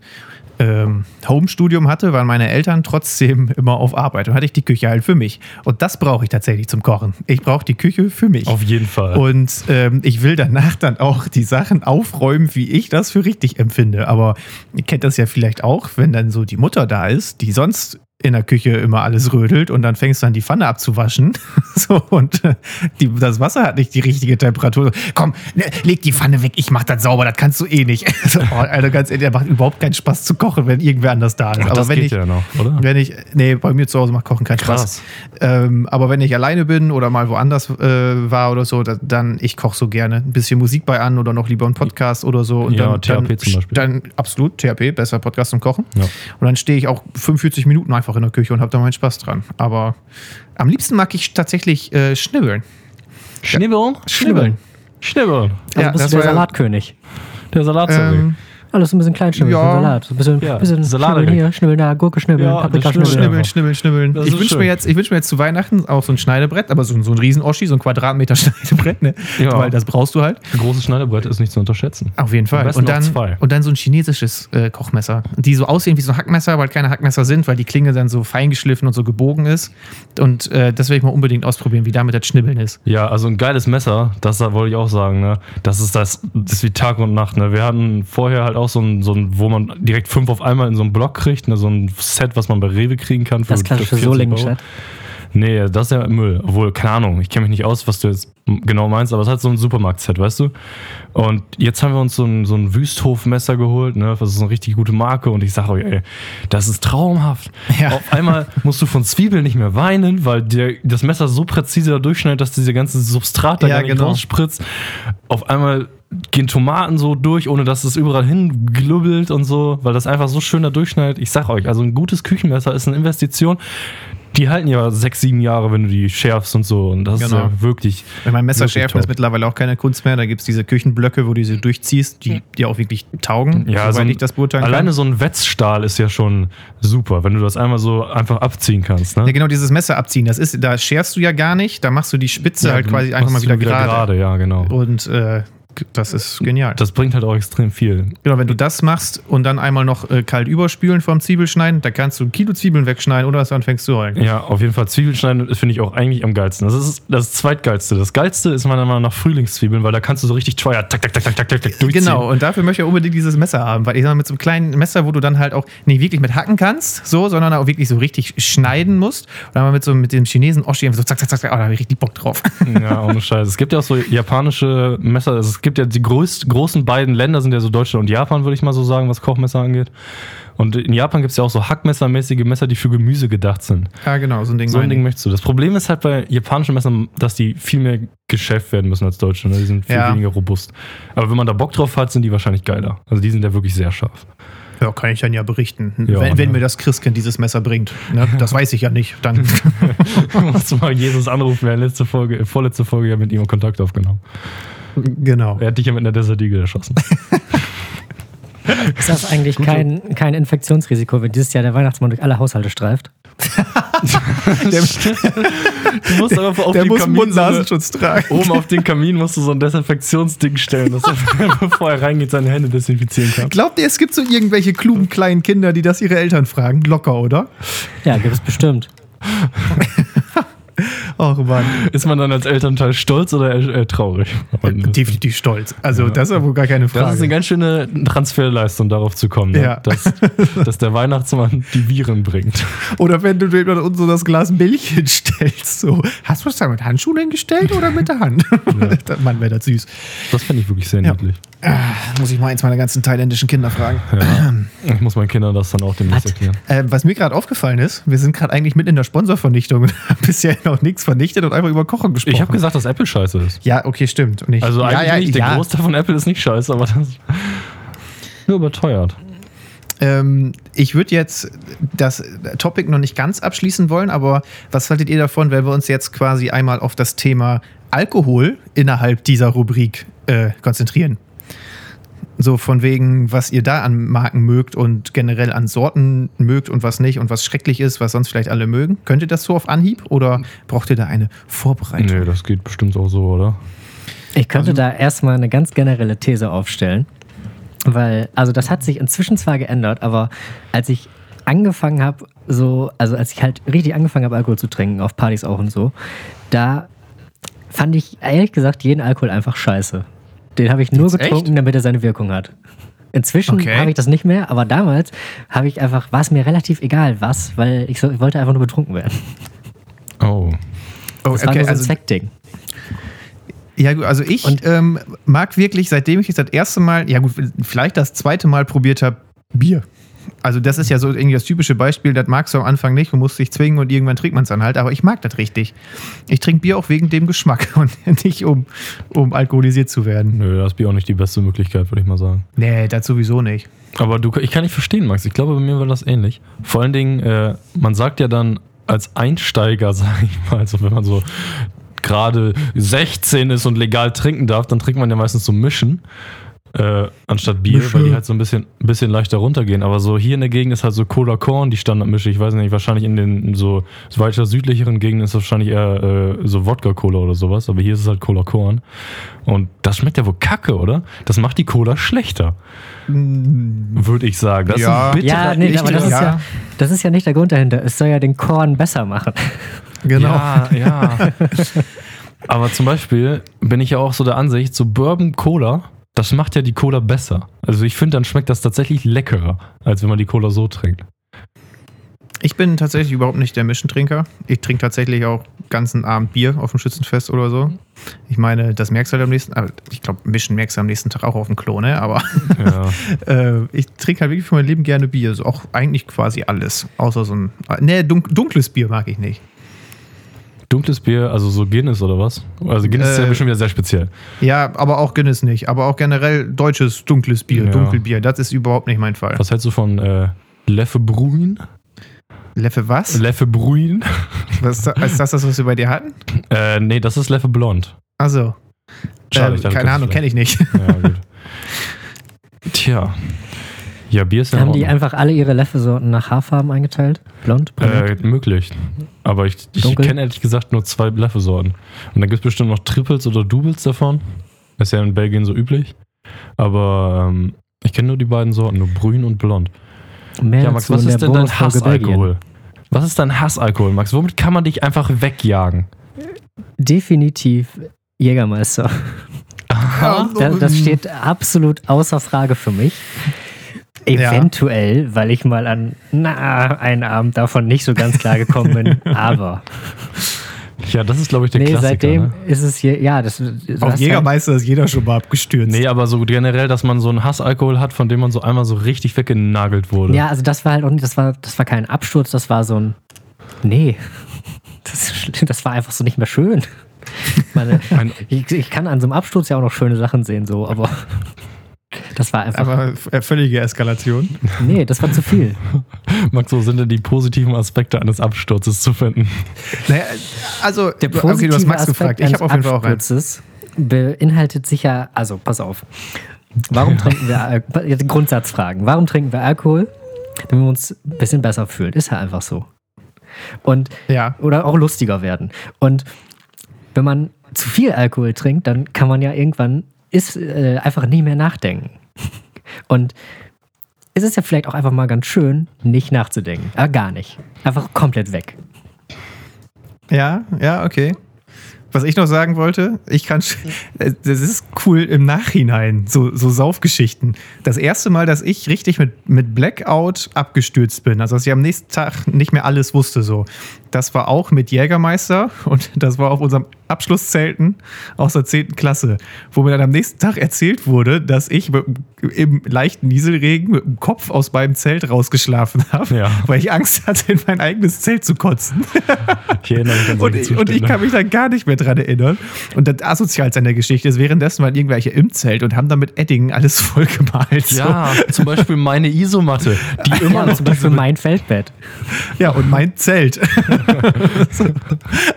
ähm, Homestudium hatte, waren meine Eltern trotzdem immer auf Arbeit und hatte ich die Küche halt für mich. Und das brauche ich tatsächlich zum Kochen. Ich brauche die Küche für mich. Auf jeden Fall. Und ähm, ich will danach dann auch die Sachen aufräumen, wie ich das für richtig empfinde. Aber ihr kennt das ja vielleicht auch, wenn dann so die Mutter da ist, die sonst in der Küche immer alles rödelt und dann fängst du an, die Pfanne abzuwaschen. *laughs* so, und äh, die, das Wasser hat nicht die richtige Temperatur. Komm, ne, leg die Pfanne weg, ich mach das sauber, das kannst du eh nicht. *laughs* so, also ganz ehrlich, der macht überhaupt keinen Spaß zu kochen, wenn irgendwer anders da ist. Ach, aber das wenn geht ich, ja noch, oder? wenn ich, nee, bei mir zu Hause macht Kochen keinen Krass. Spaß. Ähm, aber wenn ich alleine bin oder mal woanders äh, war oder so, da, dann, ich koche so gerne. Ein bisschen Musik bei an oder noch lieber einen Podcast oder so. Und Ja, dann, THP dann, zum Beispiel. Dann absolut, THP, besser Podcast zum Kochen. Ja. Und dann stehe ich auch 45 Minuten einfach in der Küche und habe da meinen Spaß dran. Aber am liebsten mag ich tatsächlich äh, schnibbeln. Schnibbeln? Schnibbeln. Schnibbeln. Also Ja, bist das du der Salatkönig. Der Salat Ähm, Alles ein bisschen kleinschnibbeln Ja. Salat. So ein bisschen, Ja, bisschen Salat schnibbeln hier, schnibbeln da, Gurke schnibbeln, Ja, Paprika schnibbeln. Schnibbeln, schnibbeln, schnibbeln. Das Ich wünsche mir, jetzt- ich wünsch mir jetzt zu Weihnachten auch so ein Schneidebrett, aber so, ein- so ein Riesen-Oschi, so ein Quadratmeter *laughs* Schneidebrett, ne? Ja. Weil das brauchst du halt. Ein großes Schneiderbrett ist nicht zu unterschätzen. Auf jeden Fall. Und dann, und dann so ein chinesisches äh, Kochmesser, die so aussehen wie so Hackmesser, aber halt keine Hackmesser sind, weil die Klinge dann so fein geschliffen und so gebogen ist. Und äh, das werde ich mal unbedingt ausprobieren, wie damit das Schnibbeln ist. Ja, also ein geiles Messer, das da wollte ich auch sagen, ne? Das ist das, das ist wie Tag und Nacht, ne? Wir hatten vorher halt auch so ein, so ein wo man direkt fünf auf einmal in so einen Block kriegt, ne? So ein Set, was man bei Rewe kriegen kann. Für Das klassische 40 Euro. Solingen-Chat. Nee, das ist ja Müll. Obwohl, keine Ahnung, ich kenne mich nicht aus, was du jetzt genau meinst, aber es hat so ein Supermarkt-Set, weißt du? Und jetzt haben wir uns so ein, so ein Wüsthof-Messer geholt, ne? Das ist eine richtig gute Marke und ich sage euch, ey, das ist traumhaft. Ja. Auf einmal musst du von Zwiebeln nicht mehr weinen, weil dir das Messer so präzise da durchschneidet, dass diese ganze Substrat da Ja, gar nicht genau. rausspritzt. Auf einmal gehen Tomaten so durch, ohne dass es überall hinglubbelt und so, weil das einfach so schön da durchschneidet. Ich sag euch, also ein gutes Küchenmesser ist eine Investition. Die halten ja sechs, sieben Jahre, wenn du die schärfst und so. Und das ist Genau. ja wirklich. Wenn mein Messer top. ist mittlerweile auch keine Kunst mehr. Da gibt es diese Küchenblöcke, wo du sie durchziehst, die dir auch wirklich taugen, Ja, so ein- ich das beurteilen Alleine kann. so ein Wetzstahl ist ja schon super, wenn du das einmal so einfach abziehen kannst. Ne? Ja, genau, dieses Messer abziehen, das ist, da schärfst du ja gar nicht, da machst du die Spitze Ja, halt quasi einfach mal wieder du gerade. Ja, genau. Und äh, das ist genial. Das bringt halt auch extrem viel. Genau, wenn du das machst und dann einmal noch äh, kalt überspülen vom Zwiebelschneiden, da kannst du ein Kilo Zwiebeln wegschneiden oder dann fängst du heulen. Ja, auf jeden Fall Zwiebelschneiden finde ich auch eigentlich am geilsten. Das ist das zweitgeilste. Das geilste ist meiner Meinung nach Frühlingszwiebeln, weil da kannst du so richtig teuer tak, tak, tak, tak, tak, tak, durchziehen. Genau, und dafür möchte ich unbedingt dieses Messer haben, weil ich sag mal, mit so einem kleinen Messer, wo du dann halt auch nicht wirklich mit hacken kannst, so, sondern auch wirklich so richtig schneiden musst. Und dann mal mit so mit dem Chinesen Oschi einfach so zack, zack, zack, zack, oh, da habe ich richtig Bock drauf. Ja, ohne Scheiß. Es gibt ja auch so japanische Messer. Also es gibt ja die größt, großen beiden Länder sind ja so Deutschland und Japan, würde ich mal so sagen, was Kochmesser angeht. Und in Japan gibt es ja auch so Hackmessermäßige Messer, die für Gemüse gedacht sind. ja, genau, so ein Ding. So ein Ding möchtest du. Das Problem ist halt bei japanischen Messern, dass die viel mehr geschäft werden müssen als deutsche. Ne? Die sind viel Ja. weniger robust. Aber wenn man da Bock drauf hat, sind die wahrscheinlich geiler. Also die sind ja wirklich sehr scharf. Ja, kann ich dann ja berichten. Ja, wenn, wenn ne. mir das Christkind dieses Messer bringt. Ne? *laughs* Das weiß ich ja nicht. Dann *laughs* Musst du mal Jesus anrufen. Wir haben letzte Folge, vorletzte Folge ja mit ihm Kontakt aufgenommen. Genau. Er hat dich ja mit einer Desert Eagle erschossen. Ist das eigentlich kein, kein Infektionsrisiko, wenn dieses Jahr der Weihnachtsmann durch alle Haushalte streift? *laughs* Der, Du musst aber auf der muss Kamin so Mund-Nasenschutz tragen. Oben auf den Kamin musst du so ein Desinfektionsding stellen, dass er, *laughs* bevor er reingeht, seine Hände desinfizieren kann. Glaubt ihr, es gibt so irgendwelche klugen kleinen Kinder, die das ihre Eltern fragen? Locker, oder? Ja, gibt es bestimmt. *laughs* Och Mann. Ist man dann als Elternteil stolz oder äh, traurig? Definitiv stolz. Also, das ist ja wohl gar keine Frage. Das ist eine ganz schöne Transferleistung, darauf zu kommen, ne? Ja. dass, *laughs* dass der Weihnachtsmann die Viren bringt. Oder wenn du dir dann uns so das Glas Milch hinstellst, so, hast du es da mit Handschuhen hingestellt oder mit der Hand? *laughs* *laughs* Mann, wäre das süß. Das finde ich wirklich sehr Ja. niedlich. Muss ich mal eins meiner ganzen thailändischen Kinder fragen. Ja. Ich muss meinen Kindern das dann auch demnächst Was? erklären. Äh, was mir gerade aufgefallen ist, wir sind gerade eigentlich mitten in der Sponsorvernichtung und haben bisher noch nichts vernichtet und einfach über Kochen gesprochen. Ich habe gesagt, dass Apple scheiße ist. ja, okay, stimmt. Und ich, Also ja, eigentlich ja, nicht. Der ja. Großteil von Apple ist nicht scheiße, aber das nur überteuert. Ähm, ich würde jetzt das Topic noch nicht ganz abschließen wollen, aber was haltet ihr davon, wenn wir uns jetzt quasi einmal auf das Thema Alkohol innerhalb dieser Rubrik äh, konzentrieren? So von wegen, was ihr da an Marken mögt und generell an Sorten mögt und was nicht und was schrecklich ist, was sonst vielleicht alle mögen. Könnt ihr das so auf Anhieb oder braucht ihr da eine Vorbereitung? Nee, das geht bestimmt auch so, oder? Ich könnte da erstmal eine ganz generelle These aufstellen. Weil, also das hat sich inzwischen zwar geändert, aber als ich angefangen habe, so, also als ich halt richtig angefangen habe, Alkohol zu trinken, auf Partys auch und so, da fand ich ehrlich gesagt jeden Alkohol einfach scheiße. Den habe ich nur Jetzt echt? getrunken, damit er seine Wirkung hat. Inzwischen Okay. habe ich das nicht mehr, aber damals habe ich einfach, war es mir relativ egal was, weil ich, so, ich wollte einfach nur betrunken werden. Oh. Oh, Das war nur so ein Zweckding. Ja, gut, also ich Und- ähm, mag wirklich, seitdem ich es das erste Mal, ja gut, vielleicht das zweite Mal probiert habe, Bier. Also das ist ja so irgendwie das typische Beispiel, das magst du am Anfang nicht, du musst dich zwingen und irgendwann trinkt man es dann halt, aber ich mag das richtig. Ich trinke Bier auch wegen dem Geschmack *laughs* und nicht um, um alkoholisiert zu werden. Nö, das ist Bier auch nicht die beste Möglichkeit, würde ich mal sagen. Nee, das sowieso nicht. Aber du, ich kann nicht verstehen, Max. Ich glaube, bei mir war das ähnlich. Vor allen Dingen, äh, man sagt ja dann als Einsteiger, *laughs* sage ich mal, also wenn man so gerade 16 ist und legal trinken darf, dann trinkt man ja meistens so Mischen. Äh, anstatt Bier, Mische. weil die halt so ein bisschen, bisschen leichter runtergehen. Aber so hier in der Gegend ist halt so Cola Korn die Standardmische. Ich weiß nicht, wahrscheinlich in den so, weiter südlicheren Gegenden ist wahrscheinlich eher äh, so Wodka Cola oder sowas. Aber hier ist es halt Cola Korn. Und das schmeckt ja wohl kacke, oder? Das macht die Cola schlechter. Würde ich sagen. Das Ja. ist Ja, nee, aber das ist ja. ja, das ist ja nicht der Grund dahinter. Es soll ja den Korn besser machen. Genau. Ja, ja. *laughs* Aber zum Beispiel bin ich ja auch so der Ansicht, so Bourbon Cola, das macht ja die Cola besser. Also ich finde, dann schmeckt das tatsächlich leckerer, als wenn man die Cola so trinkt. Ich bin tatsächlich überhaupt nicht der Mischentrinker. Ich trinke tatsächlich auch ganzen Abend Bier auf dem Schützenfest oder so. Ich meine, das merkst du halt am nächsten, aber ich glaube, Mischen merkst du am nächsten Tag auch auf dem Klo, ne? Aber Ja. *laughs* äh, ich trinke halt wirklich für mein Leben gerne Bier. So auch eigentlich quasi alles. Außer so ein, ne, dunk, dunkles Bier mag ich nicht. Dunkles Bier, also so Guinness oder was? Also Guinness ist ja Äh, bestimmt wieder sehr speziell. Ja, aber auch Guinness nicht. Aber auch generell deutsches dunkles Bier, Ja. Dunkelbier. Das ist überhaupt nicht mein Fall. Was hältst du von äh, Leffe Bruin? Leffe was? Leffe Bruin? was ist, das, ist das das, was wir bei dir hatten? äh, nee, das ist Leffe Blond. Also, Schade, äh, keine Ahnung, kenne ich nicht. Ja, gut. Tja. Ja, Bier ist ja Haben die einfach alle ihre Leffe-Sorten nach Haarfarben eingeteilt? Blond, brünett? Äh, möglich. Aber ich, ich Dunkel? kenne ehrlich gesagt nur zwei Leffe-Sorten. Und dann gibt es bestimmt noch Triples oder Doubles davon. Ist ja in Belgien so üblich. Aber ähm, ich kenne nur die beiden Sorten, nur Brün und Blond. Mehr Ja, Max, was ist denn dein Hassalkohol? Was ist dein Hassalkohol, Max? Womit kann man dich einfach wegjagen? Definitiv Jägermeister. Das, das steht absolut außer Frage für mich. Ja. Eventuell, weil ich mal an na, einen Abend davon nicht so ganz klar gekommen bin. *laughs* Aber Ja, das ist, glaube ich, der nee, Klassiker. seitdem Ne? ist es hier, ja, das Auf Jägermeister ist jeder schon mal abgestürzt. Nee, aber so generell, dass man so einen Hassalkohol hat, von dem man so einmal so richtig weggenagelt wurde. Halt, ja, also das war halt auch nicht, das war, das war kein Absturz, das war so ein. Nee. *laughs* Das, das war einfach so nicht mehr schön. Ich *laughs* Meine, Ein- ich, ich kann an so einem Absturz ja auch noch schöne Sachen sehen, so, aber das war einfach. Aber äh, völlige Eskalation. nee, das war zu viel. *laughs* Max, wo sind denn die positiven Aspekte eines Absturzes zu finden? Naja, also, Der positive okay, du hast Max Aspekt gefragt. Ich eines habe auf jeden Fall auch einen. Absturzes beinhaltet sicher, also pass auf. Warum *laughs* trinken wir Al- jetzt Grundsatzfragen? Warum trinken wir Alkohol? Damit wir uns ein bisschen besser fühlen. Ist ja einfach so. Und Ja. oder auch lustiger werden. Und wenn man zu viel Alkohol trinkt, dann kann man ja irgendwann ist äh, einfach nie mehr nachdenken. Und es ist ja vielleicht auch einfach mal ganz schön, nicht nachzudenken. Aber gar nicht. Einfach komplett weg. Ja, ja, okay. Was ich noch sagen wollte, ich kann, äh, das ist cool im Nachhinein, so, so Saufgeschichten. Das erste Mal, dass ich richtig mit, mit Blackout abgestürzt bin, also dass ich am nächsten Tag nicht mehr alles wusste, so. Das war auch mit Jägermeister und das war auf unserem Abschlusszelten aus der 10. Klasse, wo mir dann am nächsten Tag erzählt wurde, dass ich im leichten Nieselregen mit dem Kopf aus meinem Zelt rausgeschlafen habe, Ja. weil ich Angst hatte, in mein eigenes Zelt zu kotzen. *laughs* Ich erinnere mich an Und ich, und ich kann mich da gar nicht mehr dran erinnern. Und das Asozialste an der Geschichte ist, währenddessen waren irgendwelche im Zelt und haben da mit Eddingen alles *laughs* vollgemalt. So. Ja, zum Beispiel meine Isomatte, die *laughs* immer noch zum Beispiel mein Feldbett. ja, und mein Zelt.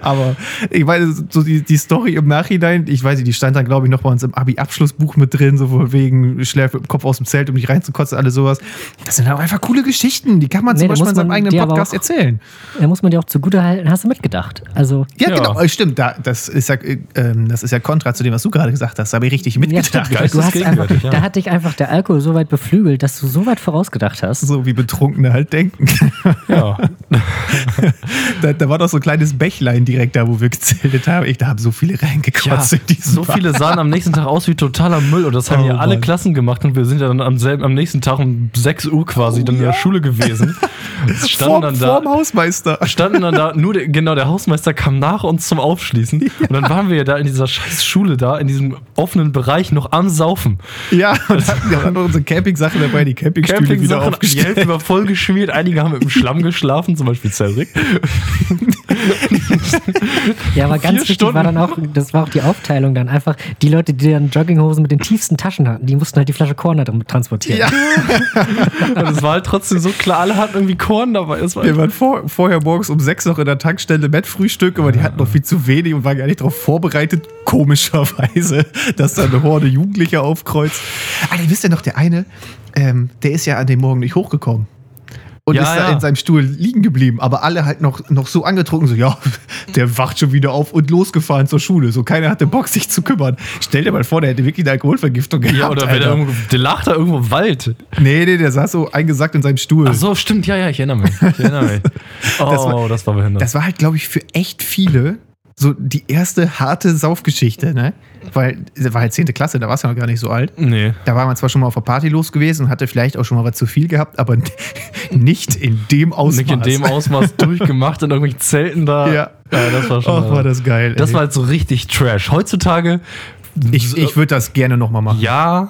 Aber ich meine, so die, die Story im Nachhinein, ich weiß nicht, die stand dann, glaube ich, noch bei uns im Abi-Abschlussbuch mit drin, so von wegen, schläft mit dem Kopf aus dem Zelt, um nicht reinzukotzen, alles sowas. Das sind auch einfach coole Geschichten, die kann man Nee, zum Beispiel in seinem eigenen Podcast auch- erzählen. Da muss man dir auch zugute halten, hast du mitgedacht. Also, Ja, Ja. genau, stimmt. Da, das, ist ja, äh, das ist ja kontra zu dem, was du gerade gesagt hast. Da habe ich richtig ja, mitgedacht. stimmt. Geist Du hast einfach, ja. Da hat dich einfach der Alkohol so weit beflügelt, dass du so weit vorausgedacht hast. so wie Betrunkene halt denken. ja, *laughs* da, da war doch so ein kleines Bächlein direkt da, wo wir gezeltet haben. Ich wirklich, da haben so viele reingekotzt in diesen so viele sahen am nächsten Tag aus wie totaler Müll und das haben *laughs* Oh ja alle Mann. Klassen gemacht und wir sind ja dann am, selben, am nächsten Tag um 6 Uhr quasi dann in der Schule gewesen. *laughs* Standen Vorm, dann da, vorm Hausmeister. standen dann da, nur der, genau, der Hausmeister kam nach uns zum Aufschließen *laughs* und dann waren wir ja da in dieser scheiß Schule da, in diesem offenen Bereich noch am Saufen. Ja, und hatten wir haben noch unsere Camping-Sachen dabei, die Campingstühle wieder Camping-Sachen, die aufgestellt. Hälfte war voll geschmiert, einige haben im Schlamm geschlafen, zum Beispiel Cedric. Ja, aber ganz Vier wichtig Stunden. war dann auch, das war auch die Aufteilung dann einfach, die Leute, die dann Jogginghosen mit den tiefsten Taschen hatten, die mussten halt die Flasche Korn da drin transportieren. Ja. *laughs* Und es war halt trotzdem so klar, alle hatten irgendwie Korn dabei. Es war Wir waren vor, vorher morgens um sechs noch in der Tankstelle Mettfrühstück, aber die hatten noch viel zu wenig und waren gar nicht darauf vorbereitet, komischerweise, *laughs* dass da eine Horde Jugendlicher aufkreuzt. Alter, wisst ihr noch, der eine, ähm, der ist ja an dem Morgen nicht hochgekommen. Und Ja, ist da ja. in seinem Stuhl liegen geblieben, aber alle halt noch, noch so angetrunken, so, ja, *laughs* der wacht schon wieder auf und losgefahren zur Schule. So, keiner hatte Bock, sich zu kümmern. Stell dir mal vor, der hätte wirklich eine Alkoholvergiftung gehabt. ja, oder Alter. irgendwo, der lag da irgendwo im Wald. Nee, nee, der saß so eingesackt in seinem Stuhl. Ach so, stimmt, ja, ja, ich erinnere mich. Ich erinnere mich. *laughs* Oh, das war- war, behindert. Das war halt, glaube ich, für echt viele so die erste harte Saufgeschichte, ne? Weil, das war halt 10. Klasse, da warst du noch gar nicht so alt. nee. Da war man zwar schon mal auf der Party los gewesen und hatte vielleicht auch schon mal was zu viel gehabt, aber *laughs* nicht in dem Ausmaß. Nicht in dem Ausmaß *laughs* durchgemacht in irgendwelchen Zelten da. Ja. ja das war schon. Och, war das geil. das ey. war halt so richtig Trash. Heutzutage, ich ich würde das gerne nochmal machen. ja,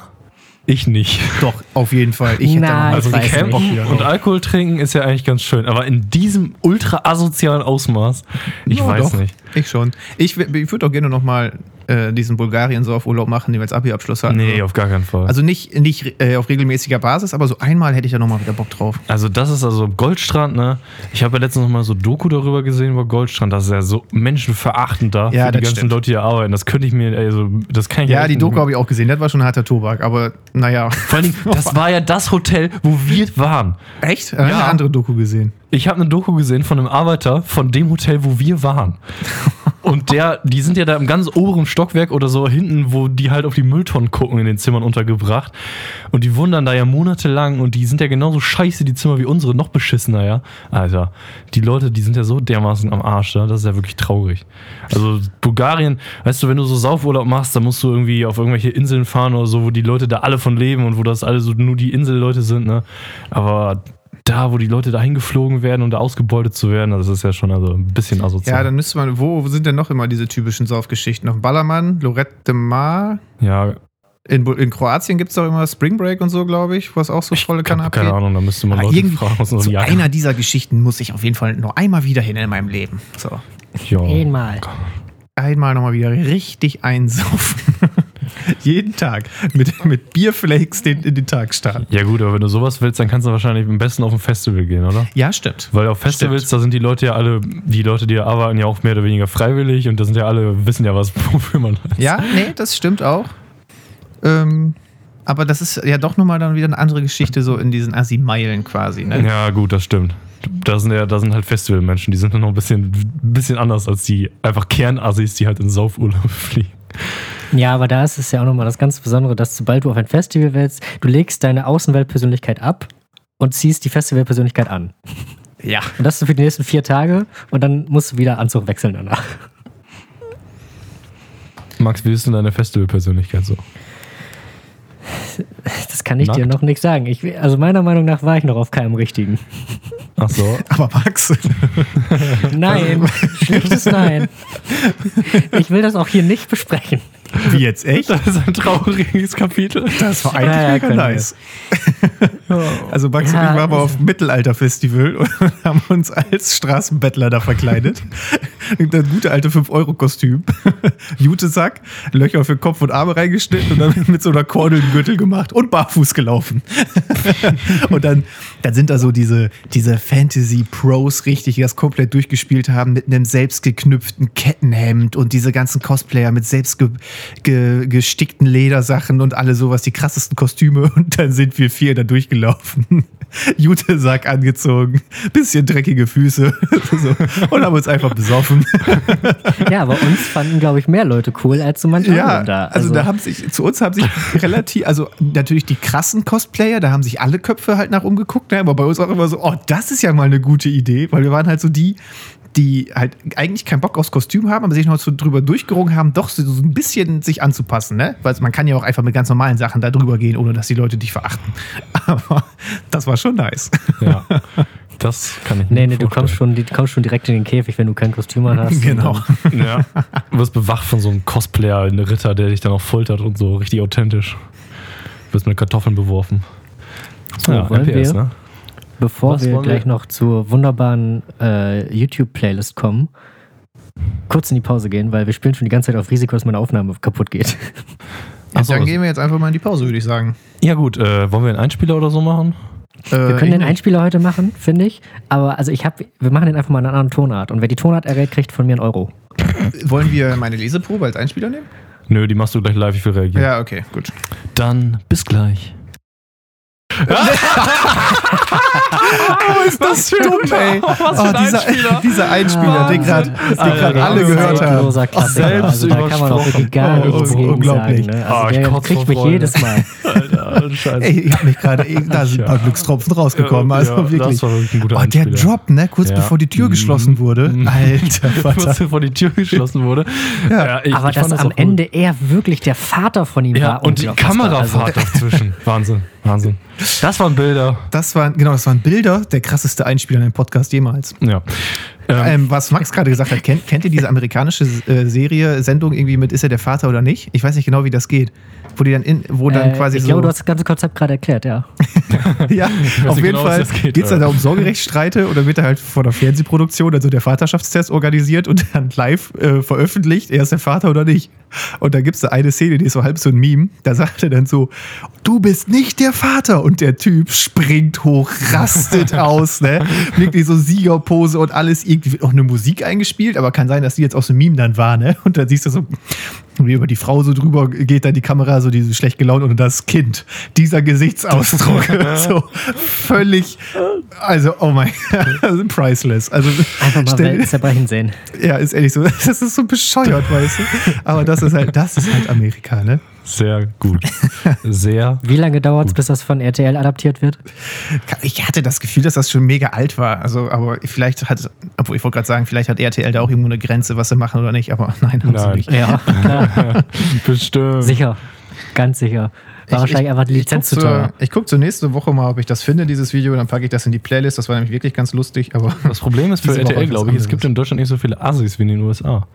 ich nicht. Doch, auf jeden Fall. Ich hätte Nein, Also ich weiß Camp nicht. wieder und. Alkohol trinken ist ja eigentlich ganz schön, aber in diesem ultra asozialen Ausmaß, ich Ja, weiß doch. nicht. Ich schon. Ich, ich würde auch gerne nochmal äh, diesen Bulgarien-Saufurlaub machen, den wir als Abi-Abschluss hatten. Nee, auf gar keinen Fall. Also nicht, nicht äh, auf regelmäßiger Basis, aber so einmal hätte ich da nochmal wieder Bock drauf. Also das ist also Goldstrand, ne? Ich habe ja letztens noch mal so Doku darüber gesehen über Goldstrand. Das ist ja so menschenverachtend da Ja, für die ganzen stimmt. Leute, die hier arbeiten. Das könnte ich mir, also das kann ich Ja, die Doku habe ich auch gesehen. Das war schon harter Tobak, aber naja. Vor Dingen, das *laughs* war ja das Hotel, wo wir waren. Echt? Ja. Eine andere Doku gesehen. Ich habe eine Doku gesehen von einem Arbeiter von dem Hotel, wo wir waren. *laughs* Und der, die sind ja da im ganz oberen Stockwerk oder so hinten, wo die halt auf die Mülltonnen gucken, in den Zimmern untergebracht. Und die dann da ja monatelang und die sind ja genauso scheiße, die Zimmer wie unsere, noch beschissener, ja. Alter, die Leute, die sind ja so dermaßen am Arsch, da. das ist ja wirklich traurig. Also Bulgarien, weißt du, wenn du so Saufurlaub machst, dann musst du irgendwie auf irgendwelche Inseln fahren oder so, wo die Leute da alle von leben und wo das alle so nur die Inselleute sind, ne. Aber da, wo die Leute da hingeflogen werden und da ausgebeutet zu werden, das ist ja schon also ein bisschen asozial. Ja, dann müsste man, wo sind denn noch immer diese typischen Saufgeschichten? Noch Ballermann, Lorette de Mar. ja In, in Kroatien gibt es doch immer Spring Break und so, glaube ich, was auch so volle Kanne hab keine abgeht. Ahnung, da müsste man Aber Leute irgendwie, fragen aus zu Jahr. einer dieser Geschichten muss ich auf jeden Fall noch einmal wieder hin in meinem Leben. So. Ja. Einmal. Einmal nochmal wieder richtig einsaufen. Jeden Tag. Mit, mit Bierflakes den, in den Tag starten. ja gut, aber wenn du sowas willst, dann kannst du wahrscheinlich am besten auf ein Festival gehen, oder? Ja, stimmt. Weil auf Festivals, da sind die Leute ja alle, die Leute, die da arbeiten, ja auch mehr oder weniger freiwillig und da sind ja alle, wissen ja was, *laughs* wofür man ist. Ja, nee, das stimmt auch. Ähm, aber das ist ja doch nochmal dann wieder eine andere Geschichte, so in diesen Assi-Meilen quasi. Ne? Ja, gut, das stimmt. Da sind ja, da sind halt Festivalmenschen, die sind dann noch ein bisschen, bisschen anders als die einfach Kernassis, die halt in Saufurlaub *laughs* fliegen. Ja, aber da ist es ja auch nochmal das ganz Besondere, dass sobald du auf ein Festival willst, du legst deine Außenweltpersönlichkeit ab und ziehst die Festivalpersönlichkeit an. Ja. Und das für die nächsten vier Tage und dann musst du wieder Anzug wechseln danach. Max, wie ist denn deine Festivalpersönlichkeit so? Das kann ich dir Nackt? noch nicht sagen. Ich, also meiner Meinung nach war ich noch auf keinem richtigen. Ach so. *laughs* Aber Max, Nein, *laughs* schlichtes Nein. Ich will das auch hier nicht besprechen. Wie jetzt echt? Das ist ein trauriges Kapitel. Das war eigentlich Ja, ja, mega nice. Also Max Ja, und ich waren mal also- auf dem Mittelalter-Festival und *laughs* haben uns als Straßenbettler da verkleidet. *laughs* Das gute alte 5-Euro-Kostüm. *laughs* Jutesack, Löcher für Kopf und Arme reingeschnitten und dann mit so einer Kordel einen Gürtel gemacht und barfuß gelaufen. und dann, dann sind da so diese, diese Fantasy-Pros richtig, die das komplett durchgespielt haben mit einem selbstgeknüpften Kettenhemd und diese ganzen Cosplayer mit selbst ge, ge, gestickten Ledersachen und alle sowas, die krassesten Kostüme. *laughs* Und dann sind wir vier da durchgelaufen. *laughs* Jutesack angezogen, bisschen dreckige Füße *laughs* so, und haben uns einfach besoffen. Ja, aber uns fanden, glaube ich, mehr Leute cool als so manche Ja, anderen da. also, da haben sich, zu uns haben sich relativ, also natürlich die krassen Cosplayer, da haben sich alle Köpfe halt nach umgeguckt, ne? aber bei uns auch immer so, oh, das ist ja mal eine gute Idee, weil wir waren halt so die, die halt eigentlich keinen Bock aufs Kostüm haben, aber sich noch so drüber durchgerungen haben, doch so, so ein bisschen sich anzupassen, ne? Weil man kann ja auch einfach mit ganz normalen Sachen da drüber gehen, ohne dass die Leute dich verachten. *laughs* Aber das war schon nice. Ja. *laughs* Das kann ich Nee, mir nee, du kommst schon, du kommst schon direkt in den Käfig, wenn du kein Kostüm an hast. Genau. *laughs* Ja. Du wirst bewacht von so einem Cosplayer, ein Ritter, der dich dann auch foltert und so, richtig authentisch. Du wirst mit Kartoffeln beworfen. So, wollen MPS, wir, ne? Bevor Was wir wollen wir? gleich noch zur wunderbaren äh, YouTube-Playlist kommen, kurz in die Pause gehen, weil wir spielen schon die ganze Zeit auf Risiko, dass meine Aufnahme kaputt geht. *laughs* Ach so, dann gehen wir jetzt einfach mal in die Pause, würde ich sagen. Ja gut, äh, wollen wir einen Einspieler oder so machen? Wir können den Einspieler heute machen, finde ich. Aber also ich habe, wir machen den einfach mal in einer anderen Tonart. Und wer die Tonart errät, kriegt von mir einen Euro. Wollen wir meine Leseprobe als Einspieler nehmen? Nö, die machst du gleich live, ich will reagieren. Ja, okay, gut. Dann bis gleich. *laughs* *laughs* Was ist das für dumm, ey? Was für Oh, ein dieser, Einspieler. dieser Einspieler, den gerade grad alle gehört haben. Selbst Also da kann man auch wirklich gar übersprochen. nichts Oh, gegen unglaublich. sagen. Ne? Also ich der kotz kriegt mich jedes Mal. Alter, Scheiße. Ey, ich hab mich gerade, da sind ein paar. Glückstropfen rausgekommen. Ja, Also wirklich. das war wirklich ein guter oh, der. Drop, ne? Kurz Ja. bevor die Tür Mhm. geschlossen wurde. Mhm. Alter *laughs* Vater. Was vor die Tür geschlossen wurde. Ja. ich, Aber ich dass fand am. Ende er wirklich der Vater von ihm war. und die. Kamerafahrt dazwischen. *laughs* Wahnsinn, Wahnsinn. Das waren Bilder. Das waren, genau, das waren Bilder, der krasseste Einspieler in einem Podcast jemals. Ja. Ähm, was Max gerade gesagt hat, kennt, kennt ihr diese amerikanische äh, Serie, Sendung irgendwie mit Ist er der Vater oder nicht? Ich weiß nicht genau, wie das geht. Wo die dann, in, wo dann äh, quasi ich so. glaube, du hast das ganze Konzept gerade erklärt, ja. *laughs* ja, auf jeden genau, Fall geht, es dann da um Sorgerechtsstreite oder wird da halt vor der Fernsehproduktion, also der Vaterschaftstest organisiert und dann live äh, veröffentlicht, er ist der Vater oder nicht. Und da gibt es da eine Szene, die ist so halb so ein Meme, da sagt er dann so, du bist nicht der Vater. Und der Typ springt hoch, rastet *laughs* aus, ne? Wirklich so Siegerpose und alles irgendwie wird auch eine Musik eingespielt, aber kann sein, dass die jetzt aus dem Meme dann war, ne? Und dann siehst du so, wie über die Frau so drüber geht dann die Kamera, so diese schlecht gelaunt und das Kind. Dieser Gesichtsausdruck. *laughs* so völlig, also, oh mein also *laughs* priceless. Also, Einfach mal Welten zerbrechen sehen. ja, ist ehrlich so, *laughs* das ist so bescheuert, weißt du? Aber das ist halt, das ist halt Amerika, ne? Sehr gut. Sehr. *laughs* Wie lange dauert es, bis das von RTL adaptiert wird? Ich hatte das Gefühl, dass das schon mega alt war. Also, aber vielleicht hat, obwohl ich wollte gerade sagen, vielleicht hat RTL da auch irgendwo eine Grenze, was sie machen oder nicht, aber *laughs* nein, haben sie Nein. nicht. Ja, klar. *laughs* Bestimmt. sicher. Ganz sicher. War wahrscheinlich einfach die Lizenz zu teuer. Ich gucke zur nächste Woche mal, ob ich das finde, dieses Video, dann packe ich das in die Playlist. Das war nämlich wirklich ganz lustig, aber Das Problem ist für RTL, glaube ich, es gibt in Deutschland nicht so viele Assis wie in den USA.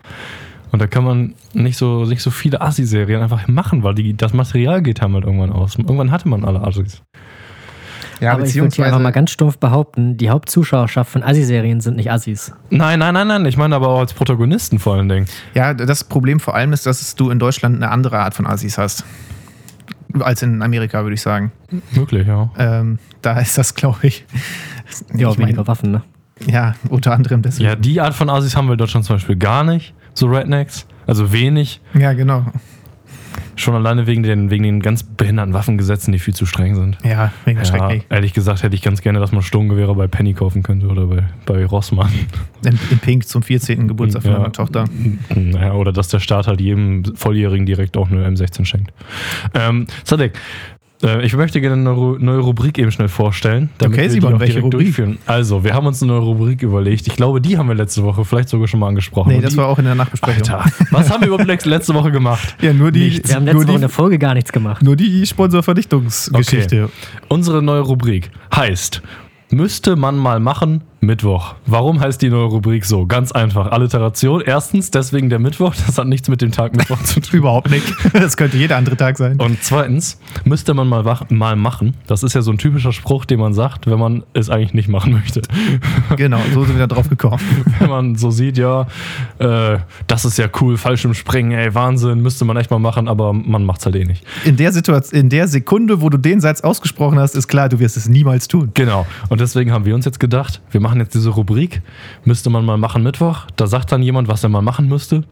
Und da kann man nicht so, nicht so viele Assi-Serien einfach machen, weil die, das Material geht halt irgendwann aus. Irgendwann hatte man alle Assis. ja, Aber ich würde hier einfach mal ganz stumpf behaupten, die Hauptzuschauerschaft von Assi-Serien sind nicht Assis. Nein, nein, nein, nein. Ich meine aber auch als Protagonisten vor allen Dingen. Ja, das Problem vor allem ist, dass du in Deutschland eine andere Art von Assis hast. Als in Amerika, würde ich sagen. Wirklich, ja. Ähm, da ist das, glaube ich. Ja, ich weniger mein, Waffen, ne? ja, unter anderem deswegen. Ja, die Art von Assis haben wir in Deutschland zum Beispiel gar nicht. So Rednecks. Also wenig. Ja, genau. Schon alleine wegen den, wegen den ganz behinderten Waffengesetzen, die viel zu streng sind. Ja, mega Ja, schrecklich. ehrlich gesagt hätte ich ganz gerne, dass man Sturmgewehre bei Penny kaufen könnte oder bei, bei Rossmann. In, in Pink zum 14. Geburtstag von Ja. meiner Tochter. Naja, oder dass der Staat halt jedem Volljährigen direkt auch eine M16 schenkt. Ähm, Sadek, ich möchte gerne eine neue Rubrik eben schnell vorstellen. damit Okay, wir die Simon, welche direkt Rubrik? durchführen. Also, wir haben uns eine neue Rubrik überlegt. Ich glaube, die haben wir letzte Woche vielleicht sogar schon mal angesprochen. Nee, Und das die, war auch in der Nachbesprechung. Alter, was haben wir überhaupt letzte Woche gemacht? *laughs* Ja, nur die, Nichts. Wir haben nur letzte Woche in die, der Folge gar nichts gemacht. nur die Sponsorvernichtungsgeschichte. Unsere neue Rubrik heißt Müsste man mal machen, Mittwoch. Warum heißt die neue Rubrik so? Ganz einfach. Alliteration. Erstens, deswegen der Mittwoch. Das hat nichts mit dem Tag Mittwoch zu tun. Überhaupt nicht. Das könnte jeder andere Tag sein. Und zweitens, müsste man mal, wach, mal machen. Das ist ja so ein typischer Spruch, den man sagt, wenn man es eigentlich nicht machen möchte. Genau, so sind wir da drauf gekommen. *laughs* wenn man so sieht, ja, äh, das ist ja cool, Fallschirmspringen, ey, Wahnsinn, müsste man echt mal machen, aber man macht es halt eh nicht. In der Situation, in der Sekunde, wo du den Satz ausgesprochen hast, ist klar, du wirst es niemals tun. Genau. Und deswegen haben wir uns jetzt gedacht, wir machen jetzt diese Rubrik, müsste man mal machen Mittwoch. Da sagt dann jemand, was er mal machen müsste.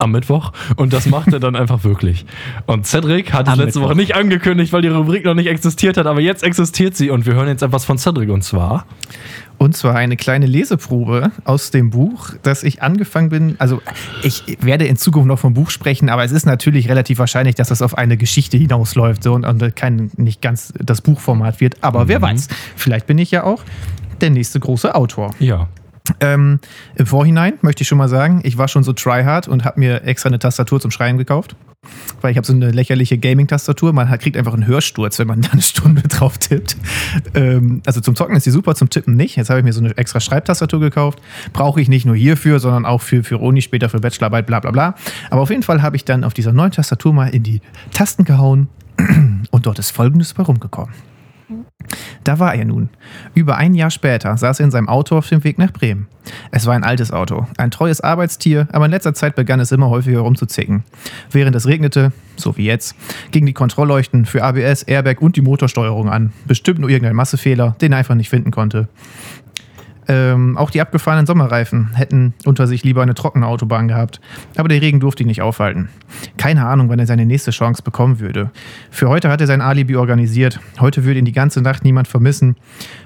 Am Mittwoch. Und das macht er dann *laughs* einfach wirklich. Und Cedric hat es letzte Mittwoch. Woche nicht angekündigt, weil die Rubrik noch nicht existiert hat, aber jetzt existiert sie und wir hören jetzt etwas von Cedric und zwar. Und zwar eine kleine Leseprobe aus dem Buch, das ich angefangen bin. Also, ich werde in Zukunft noch vom Buch sprechen, aber es ist natürlich relativ wahrscheinlich, dass das auf eine Geschichte hinausläuft so, und, und kein, nicht ganz das Buchformat wird. Aber wer weiß, vielleicht bin ich ja auch der nächste große Autor. Ja. Ähm, Im Vorhinein möchte ich schon mal sagen, ich war schon so tryhard und habe mir extra eine Tastatur zum Schreiben gekauft. Weil ich habe so eine lächerliche Gaming-Tastatur. Man hat, kriegt einfach einen Hörsturz, wenn man da eine Stunde *laughs* drauf tippt. Ähm, also zum Zocken ist die super, zum Tippen nicht. Jetzt habe ich mir so eine extra Schreibtastatur gekauft. Brauche ich nicht nur hierfür, sondern auch für, für Uni, später für Bachelorarbeit, bla bla bla. Aber auf jeden Fall habe ich dann auf dieser neuen Tastatur mal in die Tasten gehauen *clears throat* und dort ist Folgendes bei rumgekommen. Da war er nun. Über ein Jahr später saß er in seinem Auto auf dem Weg nach Bremen. Es war ein altes Auto, ein treues Arbeitstier, aber in letzter Zeit begann es immer häufiger rumzuzicken. Während es regnete, so wie jetzt, gingen die Kontrollleuchten für ABS, Airbag und die Motorsteuerung an. Bestimmt nur irgendein Massefehler, den er einfach nicht finden konnte. Ähm, auch die abgefahrenen Sommerreifen hätten unter sich lieber eine trockene Autobahn gehabt. Aber der Regen durfte ihn nicht aufhalten. Keine Ahnung, wann er seine nächste Chance bekommen würde. Für heute hat er sein Alibi organisiert. Heute würde ihn die ganze Nacht niemand vermissen.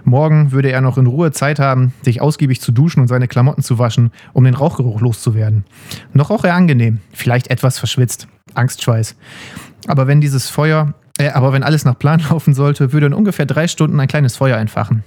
Morgen würde er noch in Ruhe Zeit haben, sich ausgiebig zu duschen und seine Klamotten zu waschen, um den Rauchgeruch loszuwerden. Noch roch er angenehm, vielleicht etwas verschwitzt. Angstschweiß. Aber wenn dieses Feuer, äh, aber wenn alles nach Plan *laughs* laufen sollte, würde in ungefähr drei Stunden ein kleines Feuer entfachen.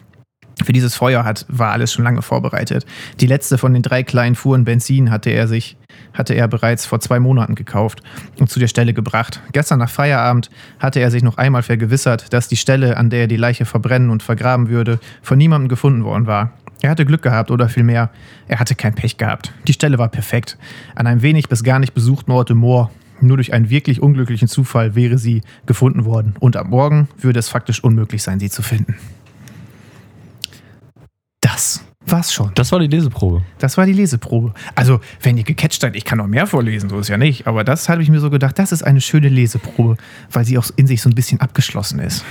Für dieses Feuer hat, war alles schon lange vorbereitet. Die letzte von den drei kleinen Fuhren Benzin hatte er sich, hatte er bereits vor zwei Monaten gekauft und zu der Stelle gebracht. Gestern nach Feierabend hatte er sich noch einmal vergewissert, dass die Stelle, an der er die Leiche verbrennen und vergraben würde, von niemandem gefunden worden war. Er hatte Glück gehabt oder vielmehr, er hatte kein Pech gehabt. Die Stelle war perfekt. An einem wenig bis gar nicht besuchten Ort im Moor. Nur durch einen wirklich unglücklichen Zufall wäre sie gefunden worden. Und am Morgen würde es faktisch unmöglich sein, sie zu finden. Das war's schon. Das war die Leseprobe. Das war die Leseprobe. Also, wenn ihr gecatcht seid, ich kann noch mehr vorlesen, so ist ja nicht. Aber das habe ich mir so gedacht, das ist eine schöne Leseprobe, weil sie auch in sich so ein bisschen abgeschlossen ist.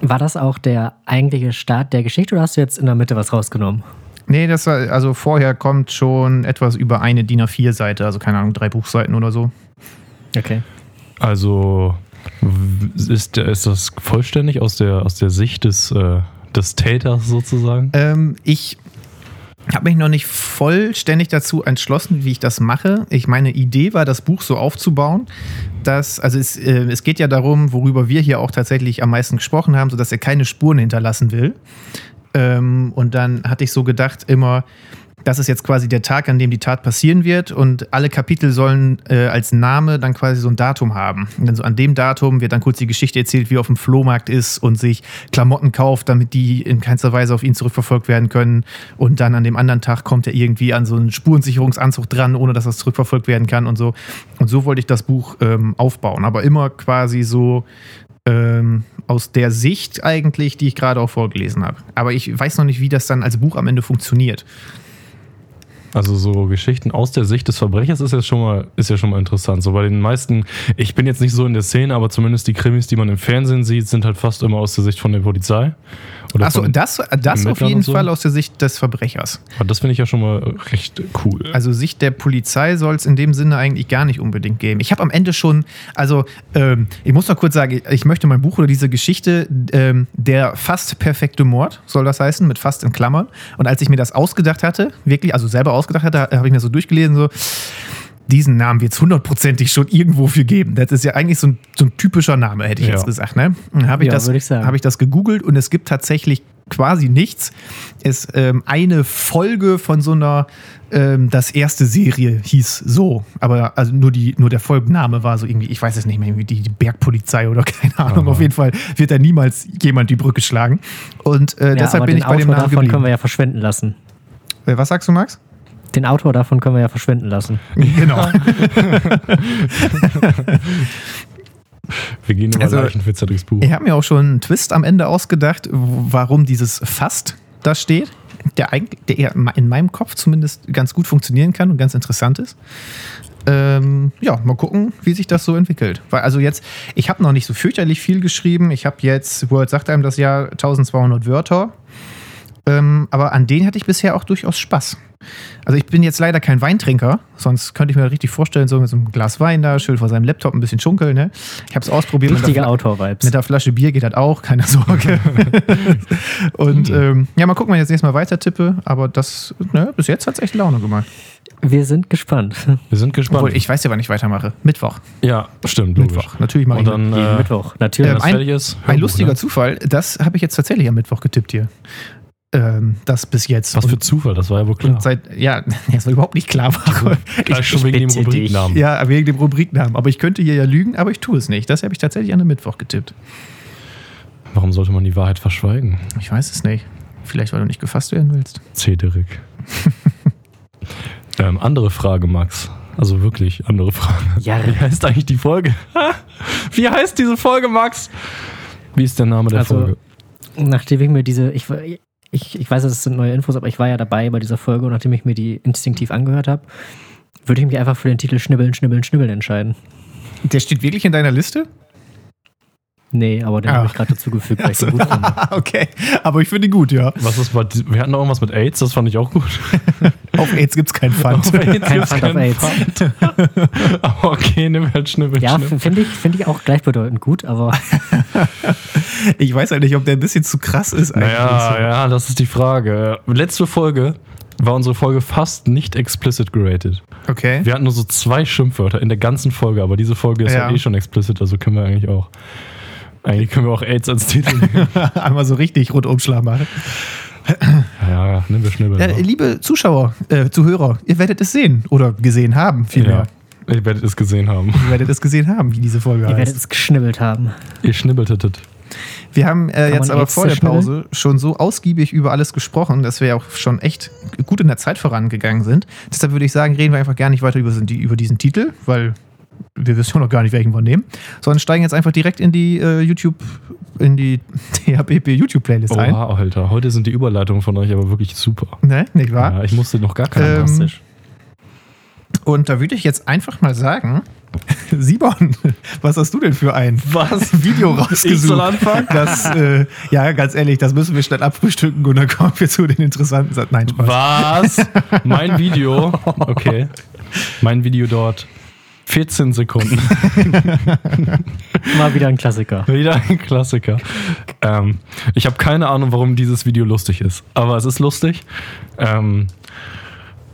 War das auch der eigentliche Start der Geschichte oder hast du jetzt in der Mitte was rausgenommen? Nee, das war, also vorher kommt schon etwas über eine DIN A4-Seite, also keine Ahnung, drei Buchseiten oder so. Okay. Also ist, ist das vollständig aus der, aus der Sicht des, äh, des Täters sozusagen? Ähm, ich habe mich noch nicht vollständig dazu entschlossen, wie ich das mache. Ich meine Idee war, das Buch so aufzubauen, dass, also es, äh, es geht ja darum, worüber wir hier auch tatsächlich am meisten gesprochen haben, sodass er keine Spuren hinterlassen will. Ähm, und dann hatte ich so gedacht, immer, das ist jetzt quasi der Tag, an dem die Tat passieren wird und alle Kapitel sollen äh, als Name dann quasi so ein Datum haben. Und dann so an dem Datum wird dann kurz die Geschichte erzählt, wie er auf dem Flohmarkt ist und sich Klamotten kauft, damit die in keinster Weise auf ihn zurückverfolgt werden können. Und dann an dem anderen Tag kommt er irgendwie an so einen Spurensicherungsanzug dran, ohne dass das zurückverfolgt werden kann und so. Und so wollte ich das Buch ähm, aufbauen, aber immer quasi so ähm, aus der Sicht eigentlich, die ich gerade auch vorgelesen habe. Aber ich weiß noch nicht, wie das dann als Buch am Ende funktioniert. Also so Geschichten aus der Sicht des Verbrechers ist ja schon mal, ist ja schon mal interessant. So bei den meisten, ich bin jetzt nicht so in der Szene, aber zumindest die Krimis, die man im Fernsehen sieht, sind halt fast immer aus der Sicht von der Polizei. Achso, das, das auf jeden so. Fall aus der Sicht des Verbrechers. Aber das finde ich ja schon mal recht cool. Also Sicht der Polizei soll es in dem Sinne eigentlich gar nicht unbedingt geben. Ich habe am Ende schon, also ähm, ich muss noch kurz sagen, ich möchte mein Buch oder diese Geschichte, ähm, der fast perfekte Mord, soll das heißen, mit fast in Klammern. Und als ich mir das ausgedacht hatte, wirklich, also selber ausgedacht hatte, habe ich mir so durchgelesen, so, diesen Namen wird es hundertprozentig schon irgendwo für geben. Das ist ja eigentlich so ein, so ein typischer Name, hätte ich Ja. jetzt gesagt. Ne? Habe ich, Ja, das- ich habe ich das gegoogelt und es gibt tatsächlich quasi nichts. Es ähm, eine Folge von so einer ähm, das erste Serie hieß so, aber also nur die nur der Folgenname war so irgendwie, ich weiß es nicht mehr, irgendwie die, die Bergpolizei oder *laughs* keine Ahnung. Aha. Auf jeden Fall wird da niemals jemand die Brücke schlagen. Und äh, Ja, deshalb bin ich bei dem Namen davon können wir geblieben. ja verschwinden lassen. Äh, Was sagst du, Max? Den Autor davon können wir ja verschwinden lassen. *laughs* Genau. Wir gehen über Also, Leichen für Cedrics Buch. Ich habe mir auch schon einen Twist am Ende ausgedacht, warum dieses Fast da steht, der, eigentlich, der eher in meinem Kopf zumindest ganz gut funktionieren kann und ganz interessant ist. Ähm, ja, mal gucken, wie sich das so entwickelt. Weil also jetzt, ich habe noch nicht so fürchterlich viel geschrieben. Ich habe jetzt, Word sagt einem das Jahr 1200 Wörter. Ähm, aber an denen hatte ich bisher auch durchaus Spaß. Also ich bin jetzt leider kein Weintrinker, sonst könnte ich mir richtig vorstellen, so mit so einem Glas Wein da, schön vor seinem Laptop ein bisschen schunkeln. Ne? Ich habe es ausprobiert. mit der Richtige Autor-Vibes. mit der Flasche Bier geht das auch, keine Sorge. *laughs* und ähm, ja, mal gucken, wenn ich jetzt nächstes Mal weiter tippe. Aber das, ne, bis jetzt hat es echt Laune gemacht. Wir sind gespannt. Wir sind gespannt. Obwohl, ich weiß ja, wann ich weitermache. Mittwoch. ja, stimmt, logisch. Mittwoch. Natürlich mache Und ich dann, äh, Mittwoch, natürlich. Ähm, das ein- Ein lustiger ne? Zufall, das habe ich jetzt tatsächlich am Mittwoch getippt hier. Ähm, das bis jetzt. Was für und, Zufall, das war ja wohl klar. seit, ja, *laughs* das war überhaupt nicht klar. War. Gleich schon wegen dem dich. Rubriknamen. Ja, wegen dem Rubriknamen. Aber ich könnte hier ja lügen, aber ich tue es nicht. Das habe ich tatsächlich an den Mittwoch getippt. Warum sollte man die Wahrheit verschweigen? Ich weiß es nicht. Vielleicht, weil du nicht gefasst werden willst. Cedric. *laughs* ähm, andere Frage, Max. Also wirklich andere Frage. Ja. Wie heißt eigentlich die Folge? *laughs* Wie heißt diese Folge, Max? Wie ist der Name der Also, Folge? Nachdem ich mir diese, ich, ich, ich weiß, es sind neue Infos, aber ich war ja dabei bei dieser Folge und nachdem ich mir die instinktiv angehört habe, würde ich mich einfach für den Titel Schnibbeln, Schnibbeln, Schnibbeln entscheiden. Der steht wirklich in deiner Liste? Nee, aber den Ah. habe ich gerade dazugefügt, weil ich den gut finde. *laughs* okay, aber ich finde ihn gut, ja. Was ist bei, wir hatten noch irgendwas mit AIDS, das fand ich auch gut. *laughs* Auf AIDS gibt es keinen Pfand. Auf AIDS Kein Pfand auf keinen AIDS. Pfand. Aber *laughs* okay, nimm halt Schnibbel, Ja, finde ich, find ich auch gleichbedeutend gut, aber Ich weiß halt nicht, ob der ein bisschen zu krass ist eigentlich. Naja, ja, das ist die Frage. Letzte Folge war unsere Folge fast nicht explicit geratet. Okay. Wir hatten nur so zwei Schimpfwörter in der ganzen Folge, aber diese Folge ist ja, Ja. eh schon explicit, also können wir eigentlich auch. Eigentlich können wir auch AIDS als Titel nehmen. *laughs* Einmal so richtig Rundumschlag machen. ja, nimm wir Schnibbel. Ja, ne? liebe Zuschauer, äh, Zuhörer, ihr werdet es sehen oder gesehen haben, vielmehr. ja, ihr werdet es gesehen haben. Ihr werdet es gesehen haben, wie diese Folge ihr heißt. werdet es geschnibbelt haben. Ihr schnibbeltetet. Wir haben äh, jetzt aber vor der? Pause schon so ausgiebig über alles gesprochen, dass wir ja auch schon echt gut in der Zeit vorangegangen sind. Deshalb würde ich sagen, reden wir einfach gar nicht weiter über, über diesen Titel, weil wir wissen noch gar nicht, welchen wir nehmen, sondern steigen jetzt einfach direkt in die äh, YouTube, in die *laughs* THPP YouTube-Playlist ein. Oha, Alter. Heute sind die Überleitungen von euch aber wirklich super. Ne, nicht wahr? Ja, ich musste noch gar keine Ähm. Und da würde ich jetzt einfach mal sagen, *laughs* Simon, was hast du denn für ein Was? *laughs* Video Ich rausgesucht? soll anfangen? Das, äh, ja, ganz ehrlich, das müssen wir schnell abfrühstücken und dann kommen wir zu den interessanten Sachen. Nein, Spaß. Was? Mein Video. Okay. Mein Video dort 14 Sekunden. *laughs* Mal wieder ein Klassiker. Wieder ein Klassiker. Ähm, ich habe keine Ahnung, warum dieses Video lustig ist. Aber es ist lustig. Ähm,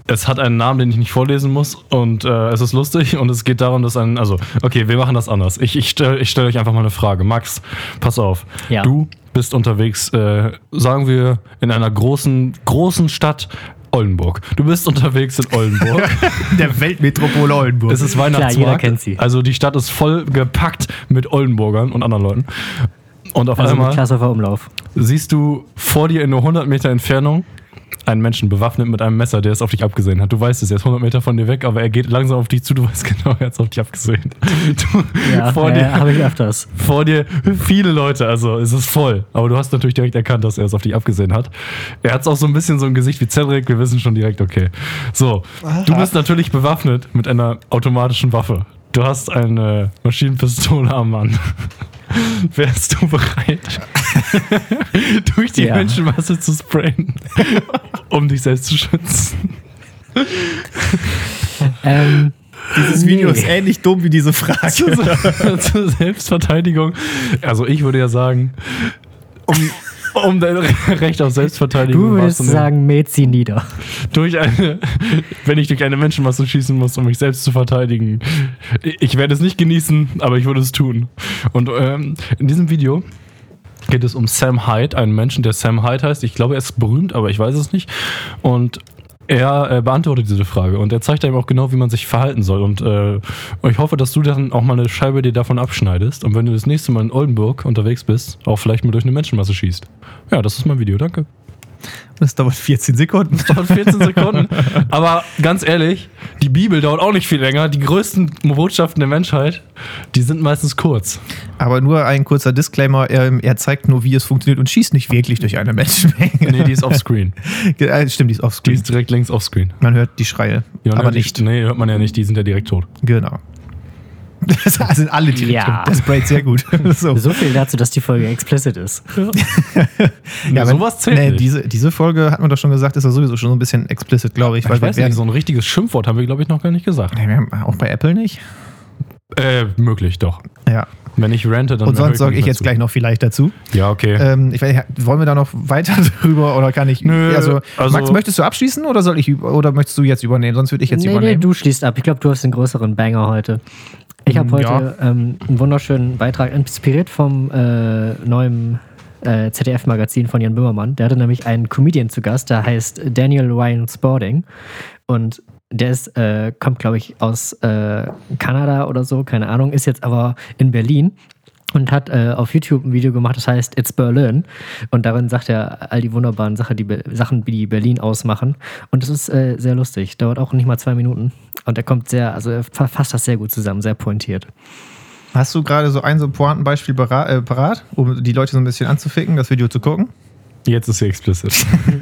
es hat einen Namen, den ich nicht vorlesen muss. Und äh, es ist lustig. Und es geht darum, dass ein. Also, okay, wir machen das anders. Ich, ich stelle ich stell euch einfach mal eine Frage. Max, pass auf. Ja. Du bist unterwegs, äh, sagen wir, in einer großen, großen Stadt. Oldenburg. Du bist unterwegs in Oldenburg. *laughs* Der Weltmetropole Oldenburg. Es ist Weihnachtsmarkt. jeder kennt sie. Also die Stadt ist voll gepackt mit Oldenburgern und anderen Leuten. Und auf Also einmal Klasshofer Umlauf. siehst du vor dir in nur 100 Meter Entfernung einen Menschen bewaffnet mit einem Messer, der es auf dich abgesehen hat. Du weißt es, er ist 100 Meter von dir weg, aber er geht langsam auf dich zu. Du weißt *laughs* genau, er hat es auf dich abgesehen. Du, Ja, vor, dir, habe ich öfters. vor dir viele Leute, also es ist voll. Aber du hast natürlich direkt erkannt, dass er es auf dich abgesehen hat. Er hat auch so ein bisschen so ein Gesicht wie Cedric. Wir wissen schon direkt, okay. So, du bist natürlich bewaffnet mit einer automatischen Waffe. Du hast eine Maschinenpistole am Mann. *laughs* Wärst du bereit, *laughs* durch die Ja. Menschenmasse zu sprayen, um dich selbst zu schützen? Ähm, Dieses Video nee. ist ähnlich dumm wie diese Frage. zur, *laughs* zur Selbstverteidigung. Also ich würde ja sagen, um, um dein Recht auf Selbstverteidigung Du würdest sagen, mäht sie nieder. durch eine, wenn ich durch eine Menschenmasse schießen muss, um mich selbst zu verteidigen. Ich werde es nicht genießen, aber ich würde es tun. Und ähm, in diesem Video geht es um Sam Hyde, einen Menschen, der Sam Hyde heißt. Ich glaube, er ist berühmt, aber ich weiß es nicht. Und er äh, beantwortet diese Frage und er zeigt einem auch genau, wie man sich verhalten soll. Und äh, ich hoffe, dass du dann auch mal eine Scheibe dir davon abschneidest und wenn du das nächste Mal in Oldenburg unterwegs bist, auch vielleicht mal durch eine Menschenmasse schießt. Ja, das ist mein Video, danke. Das dauert 14 Sekunden. dauert 14 Sekunden. Aber ganz ehrlich, die Bibel dauert auch nicht viel länger. Die größten Botschaften der Menschheit, die sind meistens kurz. Aber nur ein kurzer Disclaimer: ähm, Er zeigt nur, wie es funktioniert und schießt nicht wirklich durch eine Menschenmenge. Nee, die ist offscreen. *laughs* Stimmt, die ist Die offscreen. ist direkt links offscreen. Man hört die Schreie, Ja, aber die- nicht. Nee, hört man ja nicht, die sind ja direkt tot. Genau. Das sind alle direkt. Ja. Das sprayt sehr gut. *laughs* So. So viel dazu, dass die Folge explicit ist. Ja, *laughs* wenn- sowas zählt nee, nicht. diese, diese Folge hat man doch schon gesagt, ist ja sowieso schon so ein bisschen explicit, glaube ich. ich Weil weiß wir nicht, so ein richtiges Schimpfwort haben wir, glaube ich, noch gar nicht gesagt. Nee, wir haben auch bei Apple nicht. Äh, möglich, doch. Ja. Wenn ich rante, dann. Und sonst nicht ich jetzt zu. gleich noch vielleicht dazu. Ja, okay. Ähm, ich weiß, wollen wir da noch weiter *laughs* drüber oder kann ich? Nö, also, also- Max, möchtest du abschließen oder soll ich über- oder möchtest du jetzt übernehmen? Sonst würde ich jetzt nee, nee, übernehmen. du schließt ab. Ich glaube, du hast den größeren Banger heute. Ich habe Mm, heute ja. ähm, einen wunderschönen Beitrag inspiriert vom äh, neuen, äh, ZDF-Magazin von Jan Böhmermann. Der hatte nämlich einen Comedian zu Gast, der heißt Daniel Ryan Spalding. Und der ist, äh, kommt, glaube ich, aus äh, Kanada oder so, keine Ahnung, ist jetzt aber in Berlin und hat äh, auf YouTube ein Video gemacht, das heißt It's Berlin. Und darin sagt er all die wunderbaren Sachen, die, Be- Sachen, die Berlin ausmachen. Und es ist äh, sehr lustig. Dauert auch nicht mal zwei Minuten. Und er kommt sehr, also er fa- fasst das sehr gut zusammen, sehr pointiert. Hast du gerade so ein so Pointenbeispiel bara- äh, parat, um die Leute so ein bisschen anzuficken, das Video zu gucken? Jetzt ist sie explicit.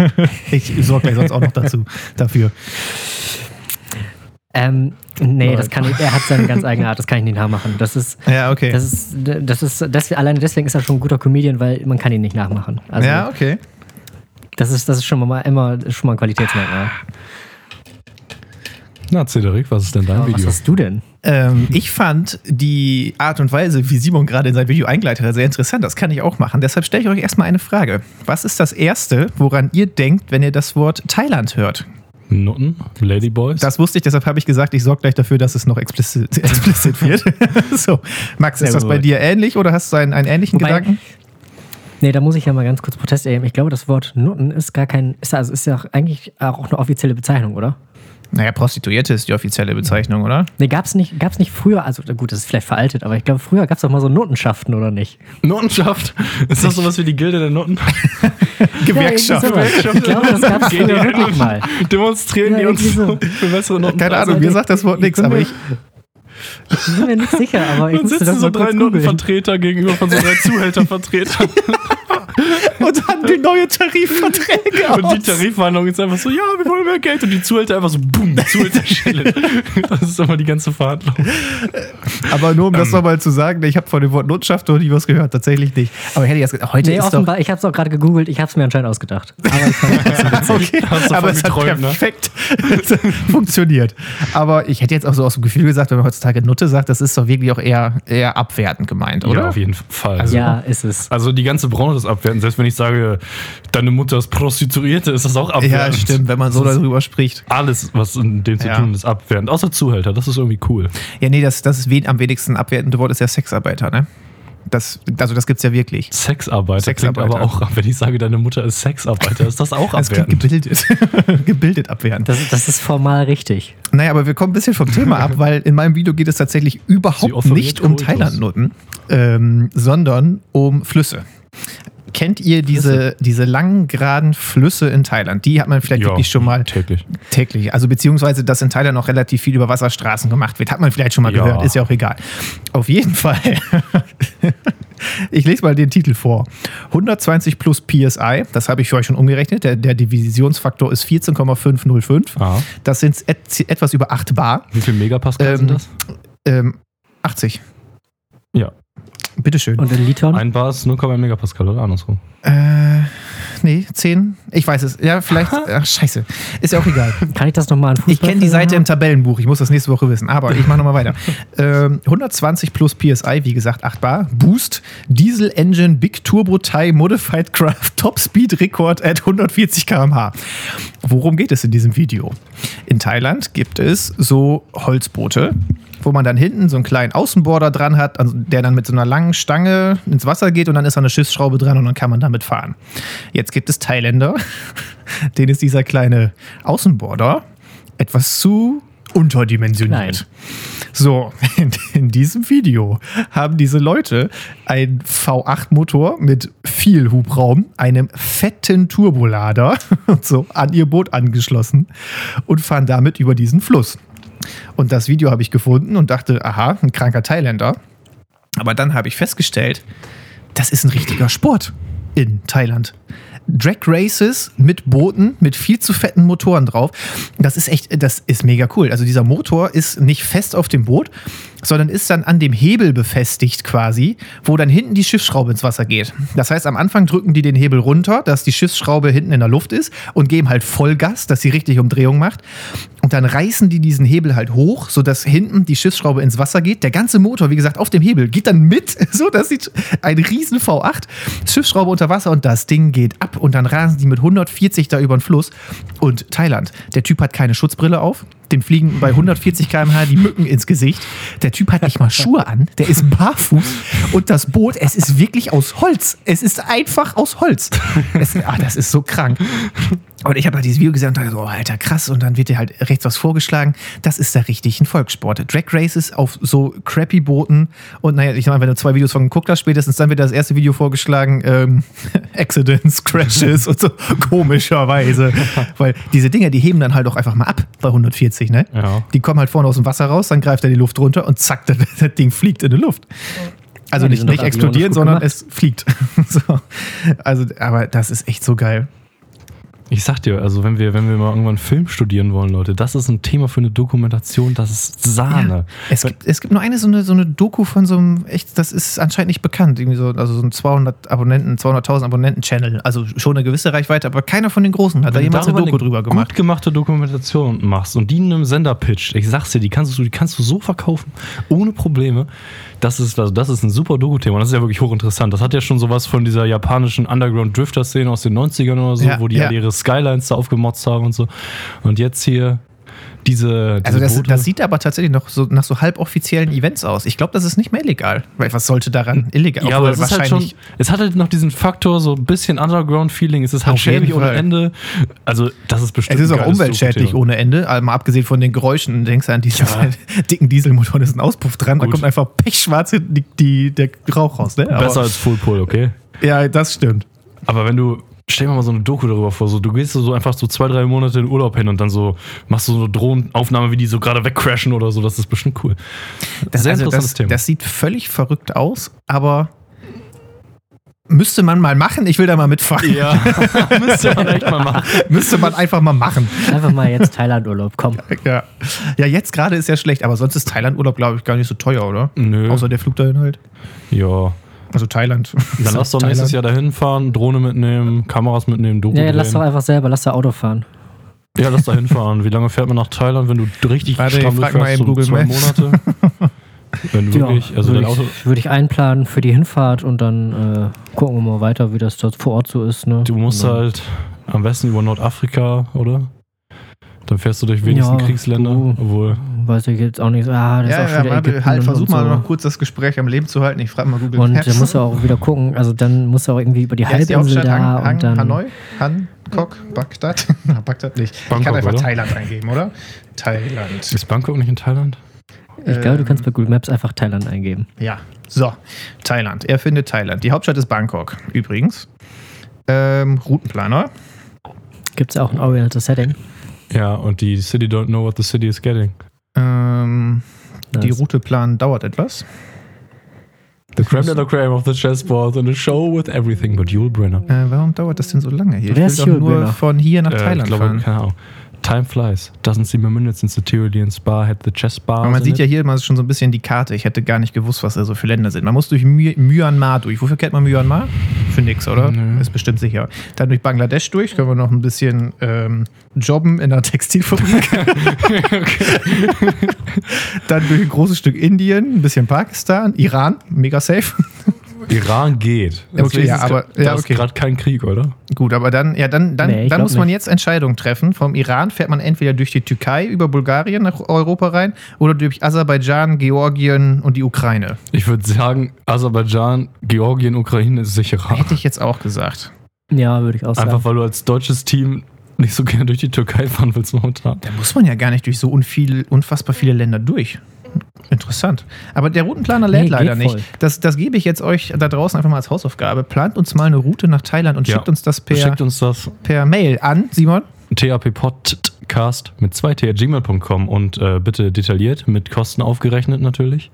*laughs* Ich sorge gleich sonst auch noch dazu, dafür. Ähm, nee, Nein. das kann ich, er hat seine ganz eigene Art, das kann ich nicht nachmachen. Das ist, Ja, okay. das ist, das ist, das, alleine deswegen ist er schon ein guter Comedian, weil man kann ihn nicht nachmachen. Also, ja, okay. das ist, das ist schon mal immer schon mal ein Qualitätsmerkmal. Na, Cedric, was ist denn dein was Video? hast du denn? Ähm, ich fand die Art und Weise, wie Simon gerade in sein Video eingeleitet hat, sehr interessant. Das kann ich auch machen. Deshalb stelle ich euch erstmal eine Frage. Was ist das Erste, woran ihr denkt, wenn ihr das Wort Thailand hört? Nutten? Ladyboys? Das wusste ich, deshalb habe ich gesagt, ich sorge gleich dafür, dass es noch explizit, *laughs* explizit wird. *laughs* so, Max, ist das bei dir ähnlich oder hast du einen, einen ähnlichen Wobei- Gedanken? Nee, da muss ich ja mal ganz kurz Protest erheben. Ich glaube, das Wort Nutten ist gar kein, ist, also ist ja auch eigentlich auch eine offizielle Bezeichnung, oder? Naja, Prostituierte ist die offizielle Bezeichnung, oder? Nee, gab's nicht, gab's nicht früher, also gut, das ist vielleicht veraltet, aber ich glaube, früher gab's doch mal so Notenschaften, oder nicht? Nuttenschaft? Ist das sowas wie die Gilde der Nutten? *laughs* Gewerkschaft. Ja, sowas. Ich glaube, das früher GDL wirklich mal. Demonstrieren Ja, die uns so. für bessere Nutten. Keine Also, Ahnung, mir sagt das Wort ich nichts, aber ich. Ich bin mir nicht sicher, aber ich Dann sitzen das so mal drei. Nuttenvertreter gegenüber von so drei *laughs* Zuhältervertretern. *laughs* Und dann die neue Tarifverträge Und die. Tarifverhandlung ist einfach so, ja, wir wollen mehr Geld. Und die Zuhälter einfach so, boom, Zuhälterschelle. *laughs* Das ist immer die ganze Verhandlung. Aber nur um Ähm. das nochmal zu sagen, ich habe von dem Wort Notschaft noch nie was gehört, tatsächlich nicht. Aber hätte ich jetzt gedacht, heute Nee, ist doch. offenbar, ich habe es auch gerade gegoogelt, ich habe es mir anscheinend ausgedacht. Aber ich fand. Okay, Hast du aber es hat geträumt, ne? perfekt funktioniert. Aber ich hätte jetzt auch so aus dem Gefühl gesagt, wenn man heutzutage Nutte sagt, das ist doch wirklich auch eher, eher abwertend gemeint, oder? Ja, auf jeden Fall. Also- Ja, ist es. Also die ganze Branche ist abwertend. Selbst wenn ich sage, deine Mutter ist Prostituierte, ist das auch abwertend. Ja, stimmt, wenn man so darüber spricht. Alles, was in dem zu Ja. tun ist, abwertend. Außer Zuhälter, das ist irgendwie cool. Ja, nee, das, das ist wen, am wenigsten abwertende Wort ist ja Sexarbeiter, ne? Das, also das gibt's ja wirklich. Sexarbeiter, Sexarbeiter. klingt aber auch, wenn ich sage, deine Mutter ist Sexarbeiter, ist das auch *laughs* Das klingt abwertend. gebildet. *laughs* gebildet abwertend. Das, das ist formal richtig. Naja, aber wir kommen ein bisschen vom Thema ab, *laughs* weil in meinem Video geht es tatsächlich überhaupt nicht um Kultus. Thailandnutten, ähm, sondern um Flüsse. Kennt ihr diese, diese langen, geraden Flüsse in Thailand? Die hat man vielleicht Ja, wirklich schon mal täglich. täglich. Also beziehungsweise, dass in Thailand noch relativ viel über Wasserstraßen gemacht wird. Hat man vielleicht schon mal Ja. gehört, ist ja auch egal. Auf jeden Fall. *laughs* Ich lese mal den Titel vor. 120 plus PSI, das habe ich für euch schon umgerechnet. Der, der Divisionsfaktor ist 14,505. Ah. Das sind et, etwas über 8 Bar. Wie viel Megapascal Ähm, sind das? Ähm, 80. Ja. Bitteschön. Und in Liton? Ein Bar ist 0,1 Megapascal oder andersrum. Äh, nee, 10. Ich weiß es. Ja, vielleicht. Ach, scheiße. Ist ja auch egal. Kann ich das nochmal an Ich kenne die Seite im Tabellenbuch. Ich muss das nächste Woche wissen. Aber ich mache nochmal weiter. *laughs* Ähm, 120 plus PSI, wie gesagt, 8 Bar. Boost, Diesel Engine, Big Turbo Thai, Modified Craft, *laughs* Top Speed Record at 140 km/h. Worum geht es in diesem Video? In Thailand gibt es so Holzboote, wo man dann hinten so einen kleinen Außenborder dran hat, also der dann mit so einer langen Stange ins Wasser geht und dann ist da eine Schiffsschraube dran und dann kann man damit fahren. Jetzt gibt es Thailänder, *laughs* denen ist dieser kleine Außenborder etwas zu unterdimensioniert. So, *laughs* in, in diesem Video haben diese Leute einen V8-Motor mit viel Hubraum, einem fetten Turbolader *laughs* und so an ihr Boot angeschlossen und fahren damit über diesen Fluss. Und das Video habe ich gefunden und dachte, aha, ein kranker Thailänder. Aber dann habe ich festgestellt, das ist ein richtiger Sport in Thailand. Drag Races mit Booten mit viel zu fetten Motoren drauf. Das ist echt, das ist mega cool. Also dieser Motor ist nicht fest auf dem Boot, sondern ist dann an dem Hebel befestigt quasi, wo dann hinten die Schiffsschraube ins Wasser geht. Das heißt, am Anfang drücken die den Hebel runter, dass die Schiffsschraube hinten in der Luft ist und geben halt Vollgas, dass sie richtig Umdrehung macht. Und dann reißen die diesen Hebel halt hoch, sodass hinten die Schiffsschraube ins Wasser geht. Der ganze Motor, wie gesagt, auf dem Hebel geht dann mit. *laughs* So, das sieht ein riesen V8. Schiffsschraube unter Wasser und das Ding geht ab. Und dann rasen die mit 140 da über den Fluss. Und Thailand, der Typ hat keine Schutzbrille auf. Dem fliegen bei 140 km/h die Mücken ins Gesicht. Der Typ hat nicht mal Schuhe an. Der ist barfuß. Und das Boot, es ist wirklich aus Holz. Es ist einfach aus Holz. Es, ah, das ist so krank. Und ich habe halt dieses Video gesehen und dachte so, oh, Alter, krass. Und dann wird dir halt rechts was vorgeschlagen. Das ist da richtig ein Volkssport. Drag Races auf so crappy Booten. Und naja, ich meine, wenn du zwei Videos von geguckt hast, spätestens dann wird das erste Video vorgeschlagen, ähm, *laughs* Accidents, Crashes und so, *laughs* komischerweise. Weil diese Dinger, die heben dann halt auch einfach mal ab bei 140, ne? Ja. Die kommen halt vorne aus dem Wasser raus, dann greift er die Luft runter und zack, *laughs* das, das Ding fliegt in die Luft. Also Ja, nicht, nicht explodieren, sondern gemacht. es fliegt. so. Also, aber das ist echt so geil. Ich sag dir, also wenn wir, wenn wir mal irgendwann Film studieren wollen, Leute, das ist ein Thema für eine Dokumentation, das ist Sahne. Es gibt, es gibt nur eine so eine, so eine Doku von so einem, echt, das ist anscheinend nicht bekannt, irgendwie so, also so ein 200 Abonnenten, 200.000 Abonnenten-Channel, also schon eine gewisse Reichweite, aber keiner von den Großen hat da Wenn du jemals eine Doku drüber gemacht. Gut gemachte Dokumentation machst und die in einem Sender pitcht, ich sag's dir, die kannst du, die kannst du so verkaufen, ohne Probleme. Das ist, also das ist ein super Doku-Thema und das ist ja wirklich hochinteressant. Das hat ja schon sowas von dieser japanischen Underground-Drifter-Szene aus den 90ern oder so, Ja, wo die ja. alle ihre Skylines da aufgemotzt haben und so. Und jetzt hier diese, diese Also das, das sieht aber tatsächlich noch so nach so halboffiziellen Events aus. Ich glaube, das ist nicht mehr illegal. Weil was sollte daran illegal? Ja, aber es ist halt schon, es hat halt noch diesen Faktor, so ein bisschen Underground-Feeling. Es ist halt schäbig ohne. Ende. Also, das ist bestimmt Es ist auch umweltschädlich ohne Ende, also mal abgesehen von den Geräuschen. Denkst du an diesen *laughs* dicken Dieselmotor, da ist ein Auspuff dran, da Gut. kommt einfach pechschwarz die, die, der Rauch raus. Ne? Besser als Full Pull, okay? Ja, das stimmt. Aber wenn du, stell dir mal so eine Doku darüber vor, so, du gehst so einfach so zwei, drei Monate in Urlaub hin und dann so machst du so eine Drohnenaufnahme, wie die so gerade wegcrashen oder so, das ist bestimmt cool. Das, Sehr also interessantes das, Thema. das sieht völlig verrückt aus, aber müsste man mal machen. Ich will da mal mitfahren. Ja, *laughs* müsste man echt mal machen. *laughs* müsste man einfach mal machen. Einfach mal jetzt Thailand-Urlaub, komm. Ja, ja jetzt gerade ist ja schlecht, aber sonst ist Thailand-Urlaub, glaube ich, gar nicht so teuer, oder? Nö. Außer der Flug dahin halt. Ja. Also Thailand. *laughs* Dann lass doch nächstes Jahr dahin fahren, Drohne mitnehmen, Kameras mitnehmen, Doku Ja, ja, lass doch einfach selber, lass doch Auto fahren. Ja, lass da hinfahren. Wie lange fährt man nach Thailand, wenn du richtig Warte, ich stramm frag mal fährst? eben Google zwei Maps. Monate? *laughs* Wenn wirklich, also würde ich, würde ich einplanen für die Hinfahrt und dann äh, gucken wir mal weiter, wie das dort vor Ort so ist. Ne? du musst halt am besten über Nordafrika, oder? Dann fährst du durch wenigsten Ja, Kriegsländer, du- obwohl. Weiß ich jetzt auch nicht. Ah, das ist auch Ja, schon ja, Ägypten halt, versuch mal so. noch kurz das Gespräch am Leben zu halten. Ich frage mal Google Und Maps. da musst du auch wieder gucken. Also dann musst du auch irgendwie über die die Halbinsel Hauptstadt? da Han, Han, und dann. Hanoi? Hancock? Bagdad? *laughs* Bagdad nicht. ich Bangkok, kann einfach oder? Thailand eingeben, oder? Thailand. Ist Bangkok nicht in Thailand? Ich glaube, du Ähm, kannst bei Google Maps einfach Thailand eingeben. Ja, so. Thailand. Er findet Thailand. Die Hauptstadt ist Bangkok, übrigens. Ähm, Routenplaner. Gibt es auch ein Oriental Setting? Ja, und die City don't know what the city is getting. Ähm, die Das- Route planen dauert etwas. The creme de la creme of the chessboard and a show with everything but Yul Brynner. Äh, warum dauert das denn so lange hier? Wer ich ist will doch Yul nur Brynner? von hier nach Äh, ich Thailand glaube, fahren. keine Ahnung. Time flies. Doesn't seem a minute since the Tyrolean spa had the chess bar. Aber man sieht ja hier mal schon so ein bisschen die Karte. Ich hätte gar nicht gewusst, was da so für Länder sind. Man muss durch My Myanmar durch. Wofür kennt man Myanmar? Für nix, oder? Nö. Ist bestimmt sicher. Dann durch Bangladesch durch. Können wir noch ein bisschen ähm, jobben in einer *laughs* Textilfabrik. *laughs* Dann durch ein großes Stück Indien, ein bisschen Pakistan, Iran, mega safe. Iran geht. Okay, ja, ist aber- da ja, ist okay. gerade kein Krieg, oder? Gut, aber dann, ja, dann, dann, Nee, dann muss man nicht. jetzt Entscheidungen treffen. Vom Iran fährt man entweder durch die Türkei über Bulgarien nach Europa rein oder durch Aserbaidschan, Georgien und die Ukraine. Ich würde sagen, Aserbaidschan, Georgien, Ukraine ist sicherer. Hätte ich jetzt auch gesagt. Ja, würde ich auch sagen. Einfach weil du als deutsches Team nicht so gerne durch die Türkei fahren willst momentan. Da muss man ja gar nicht durch so unviel, unfassbar viele Länder durch. Interessant. Aber der Routenplaner lädt Nee, leider geht nicht. voll. Das, das gebe ich jetzt euch da draußen einfach mal als Hausaufgabe. Plant uns mal eine Route nach Thailand und Ja. schickt uns das per, Schickt uns das per Mail an, Simon. TAP-Podcast mit 2t.gmail.com und äh, bitte detailliert, mit Kosten aufgerechnet natürlich.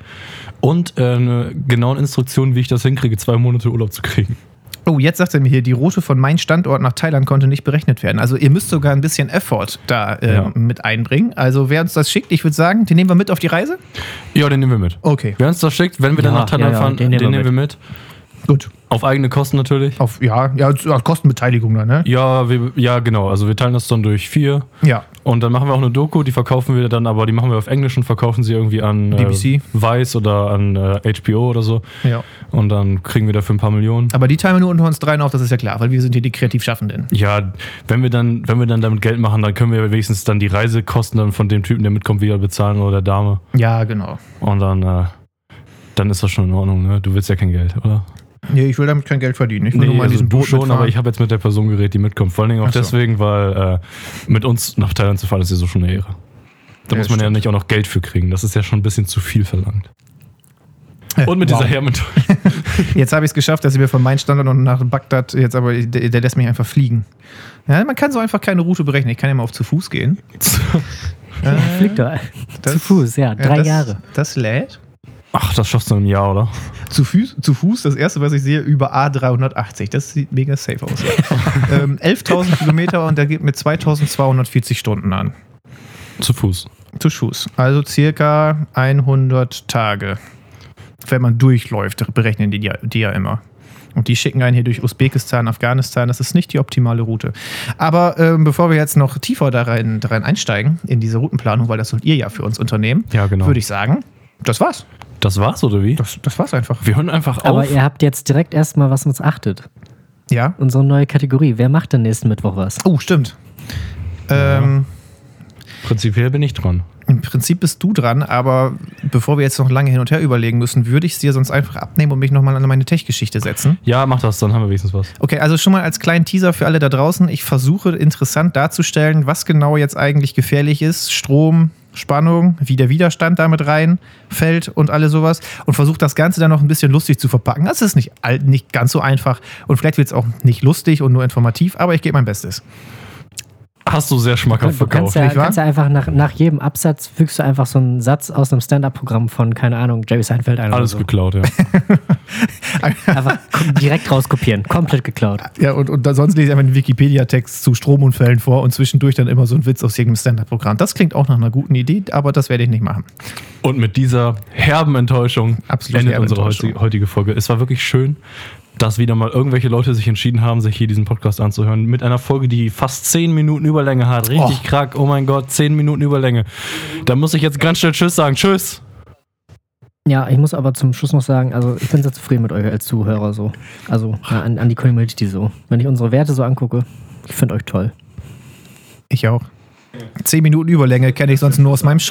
Und äh, eine genaue Instruktion, wie ich das hinkriege, zwei Monate Urlaub zu kriegen. Oh, jetzt sagt er mir hier, die Route von meinem Standort nach Thailand konnte nicht berechnet werden. Also ihr müsst sogar ein bisschen Effort da äh, Ja. mit einbringen. Also wer uns das schickt, ich würde sagen, den nehmen wir mit auf die Reise. Ja, den nehmen wir mit. Okay, Wer uns das schickt, wenn wir dann Ja, nach Thailand ja, ja, fahren, den den, nehmen wir nehmen wir mit. gut. Auf eigene Kosten natürlich. Auf, ja, ja, ja, Kostenbeteiligung dann, ne? Ja, wir, ja, genau. Also wir teilen das dann durch vier. Ja. Und dann machen wir auch eine Doku, die verkaufen wir dann, aber die machen wir auf Englisch und verkaufen sie irgendwie an äh, BBC. Vice oder an äh, HBO oder so. Ja. Und dann kriegen wir dafür ein paar Millionen. Aber die teilen wir nur unter uns dreien auf, das ist ja klar, weil wir sind hier die Kreativschaffenden. Ja, wenn wir dann, wenn wir dann damit Geld machen, dann können wir wenigstens dann die Reisekosten dann von dem Typen, der mitkommt, wieder bezahlen oder der Dame. Ja, genau. Und dann, äh, dann ist das schon in Ordnung, ne? Du willst ja kein Geld, oder? Nee, ich will damit kein Geld verdienen. Ich will nur mal in also diesem du Boot schon, mitfahren. aber ich habe jetzt mit der Person geredet, die mitkommt. Vor allen Dingen auch so. deswegen, weil äh, mit uns nach Thailand zu fahren, ist ja so schon eine Ehre. Da Ja, muss man ja stimmt. nicht auch noch Geld für kriegen. Das ist ja schon ein bisschen zu viel verlangt. Und mit Wow. dieser Hermentäuschung. *laughs* Jetzt habe ich es geschafft, dass ich mir von meinem Standort und nach Bagdad jetzt aber, der, der lässt mich einfach fliegen. Ja, man kann so einfach keine Route berechnen. Ich kann ja mal auf zu Fuß gehen. *laughs* Äh, Fliegt doch. Zu Fuß, ja. Drei das, Jahre. Das lädt. Ach, das schaffst du im Jahr, oder? Zu Fuß, zu Fuß, das erste, was ich sehe, über A380. Das sieht mega safe aus. *laughs* ähm, 11.000 Kilometer und der geht mit 2.240 Stunden an. Zu Fuß. Zu Fuß. Also circa 100 Tage. Wenn man durchläuft, berechnen die, ja- die ja immer. Und die schicken einen hier durch Usbekistan, Afghanistan. Das ist nicht die optimale Route. Aber ähm, bevor wir jetzt noch tiefer da rein, da rein einsteigen, in diese Routenplanung, weil das sollt ihr ja für uns unternehmen, Ja, genau. würde ich sagen, das war's. Das war's, oder wie? Das, das war's einfach. Wir hören einfach auf. Aber ihr habt jetzt direkt erstmal, was uns achtet. Ja. Unsere neue Kategorie. Wer macht denn nächsten Mittwoch was? Oh, stimmt. Ähm, Prinzipiell bin ich dran. Im Prinzip bist du dran, aber bevor wir jetzt noch lange hin und her überlegen müssen, würde ich es dir sonst einfach abnehmen und mich nochmal an meine Tech-Geschichte setzen. Ja, mach das, dann haben wir wenigstens was. Okay, also schon mal als kleinen Teaser für alle da draußen. Ich versuche interessant darzustellen, was genau jetzt eigentlich gefährlich ist. Strom, Spannung, wie der Widerstand damit reinfällt und alles sowas. Und versuche das Ganze dann noch ein bisschen lustig zu verpacken. Das ist nicht, nicht ganz so einfach und vielleicht wird es auch nicht lustig und nur informativ, aber ich gebe mein Bestes. Hast du sehr schmackhaft Du kannst verkauft. ja, nicht wahr? kannst ja einfach nach, nach jedem Absatz fügst du einfach so einen Satz aus einem Stand-Up-Programm von, keine Ahnung, Jerry Seinfeld ein Alles oder so. geklaut, ja. *laughs* Einfach direkt rauskopieren. Komplett geklaut. Ja, und, und da sonst lese ich einfach einen Wikipedia-Text zu Stromunfällen vor und zwischendurch dann immer so ein Witz aus irgendeinem Stand-Up-Programm. Das klingt auch nach einer guten Idee, aber das werde ich nicht machen. Und mit dieser herben Enttäuschung Absolut endet herbe unsere Enttäuschung. heutige, heutige Folge. Es war wirklich schön, dass wieder mal irgendwelche Leute sich entschieden haben, sich hier diesen Podcast anzuhören. Mit einer Folge, die fast 10 Minuten Überlänge hat. Richtig Oh. krack. Oh mein Gott, 10 Minuten Überlänge. Da muss ich jetzt ganz schnell Tschüss sagen. Tschüss. Ja, ich muss aber zum Schluss noch sagen, also ich bin sehr zufrieden mit euch als Zuhörer so. Also ja, an, an die Community so. Wenn ich unsere Werte so angucke, ich finde euch toll. Ich auch. Zehn Minuten Überlänge kenne ich sonst nur aus meinem Sch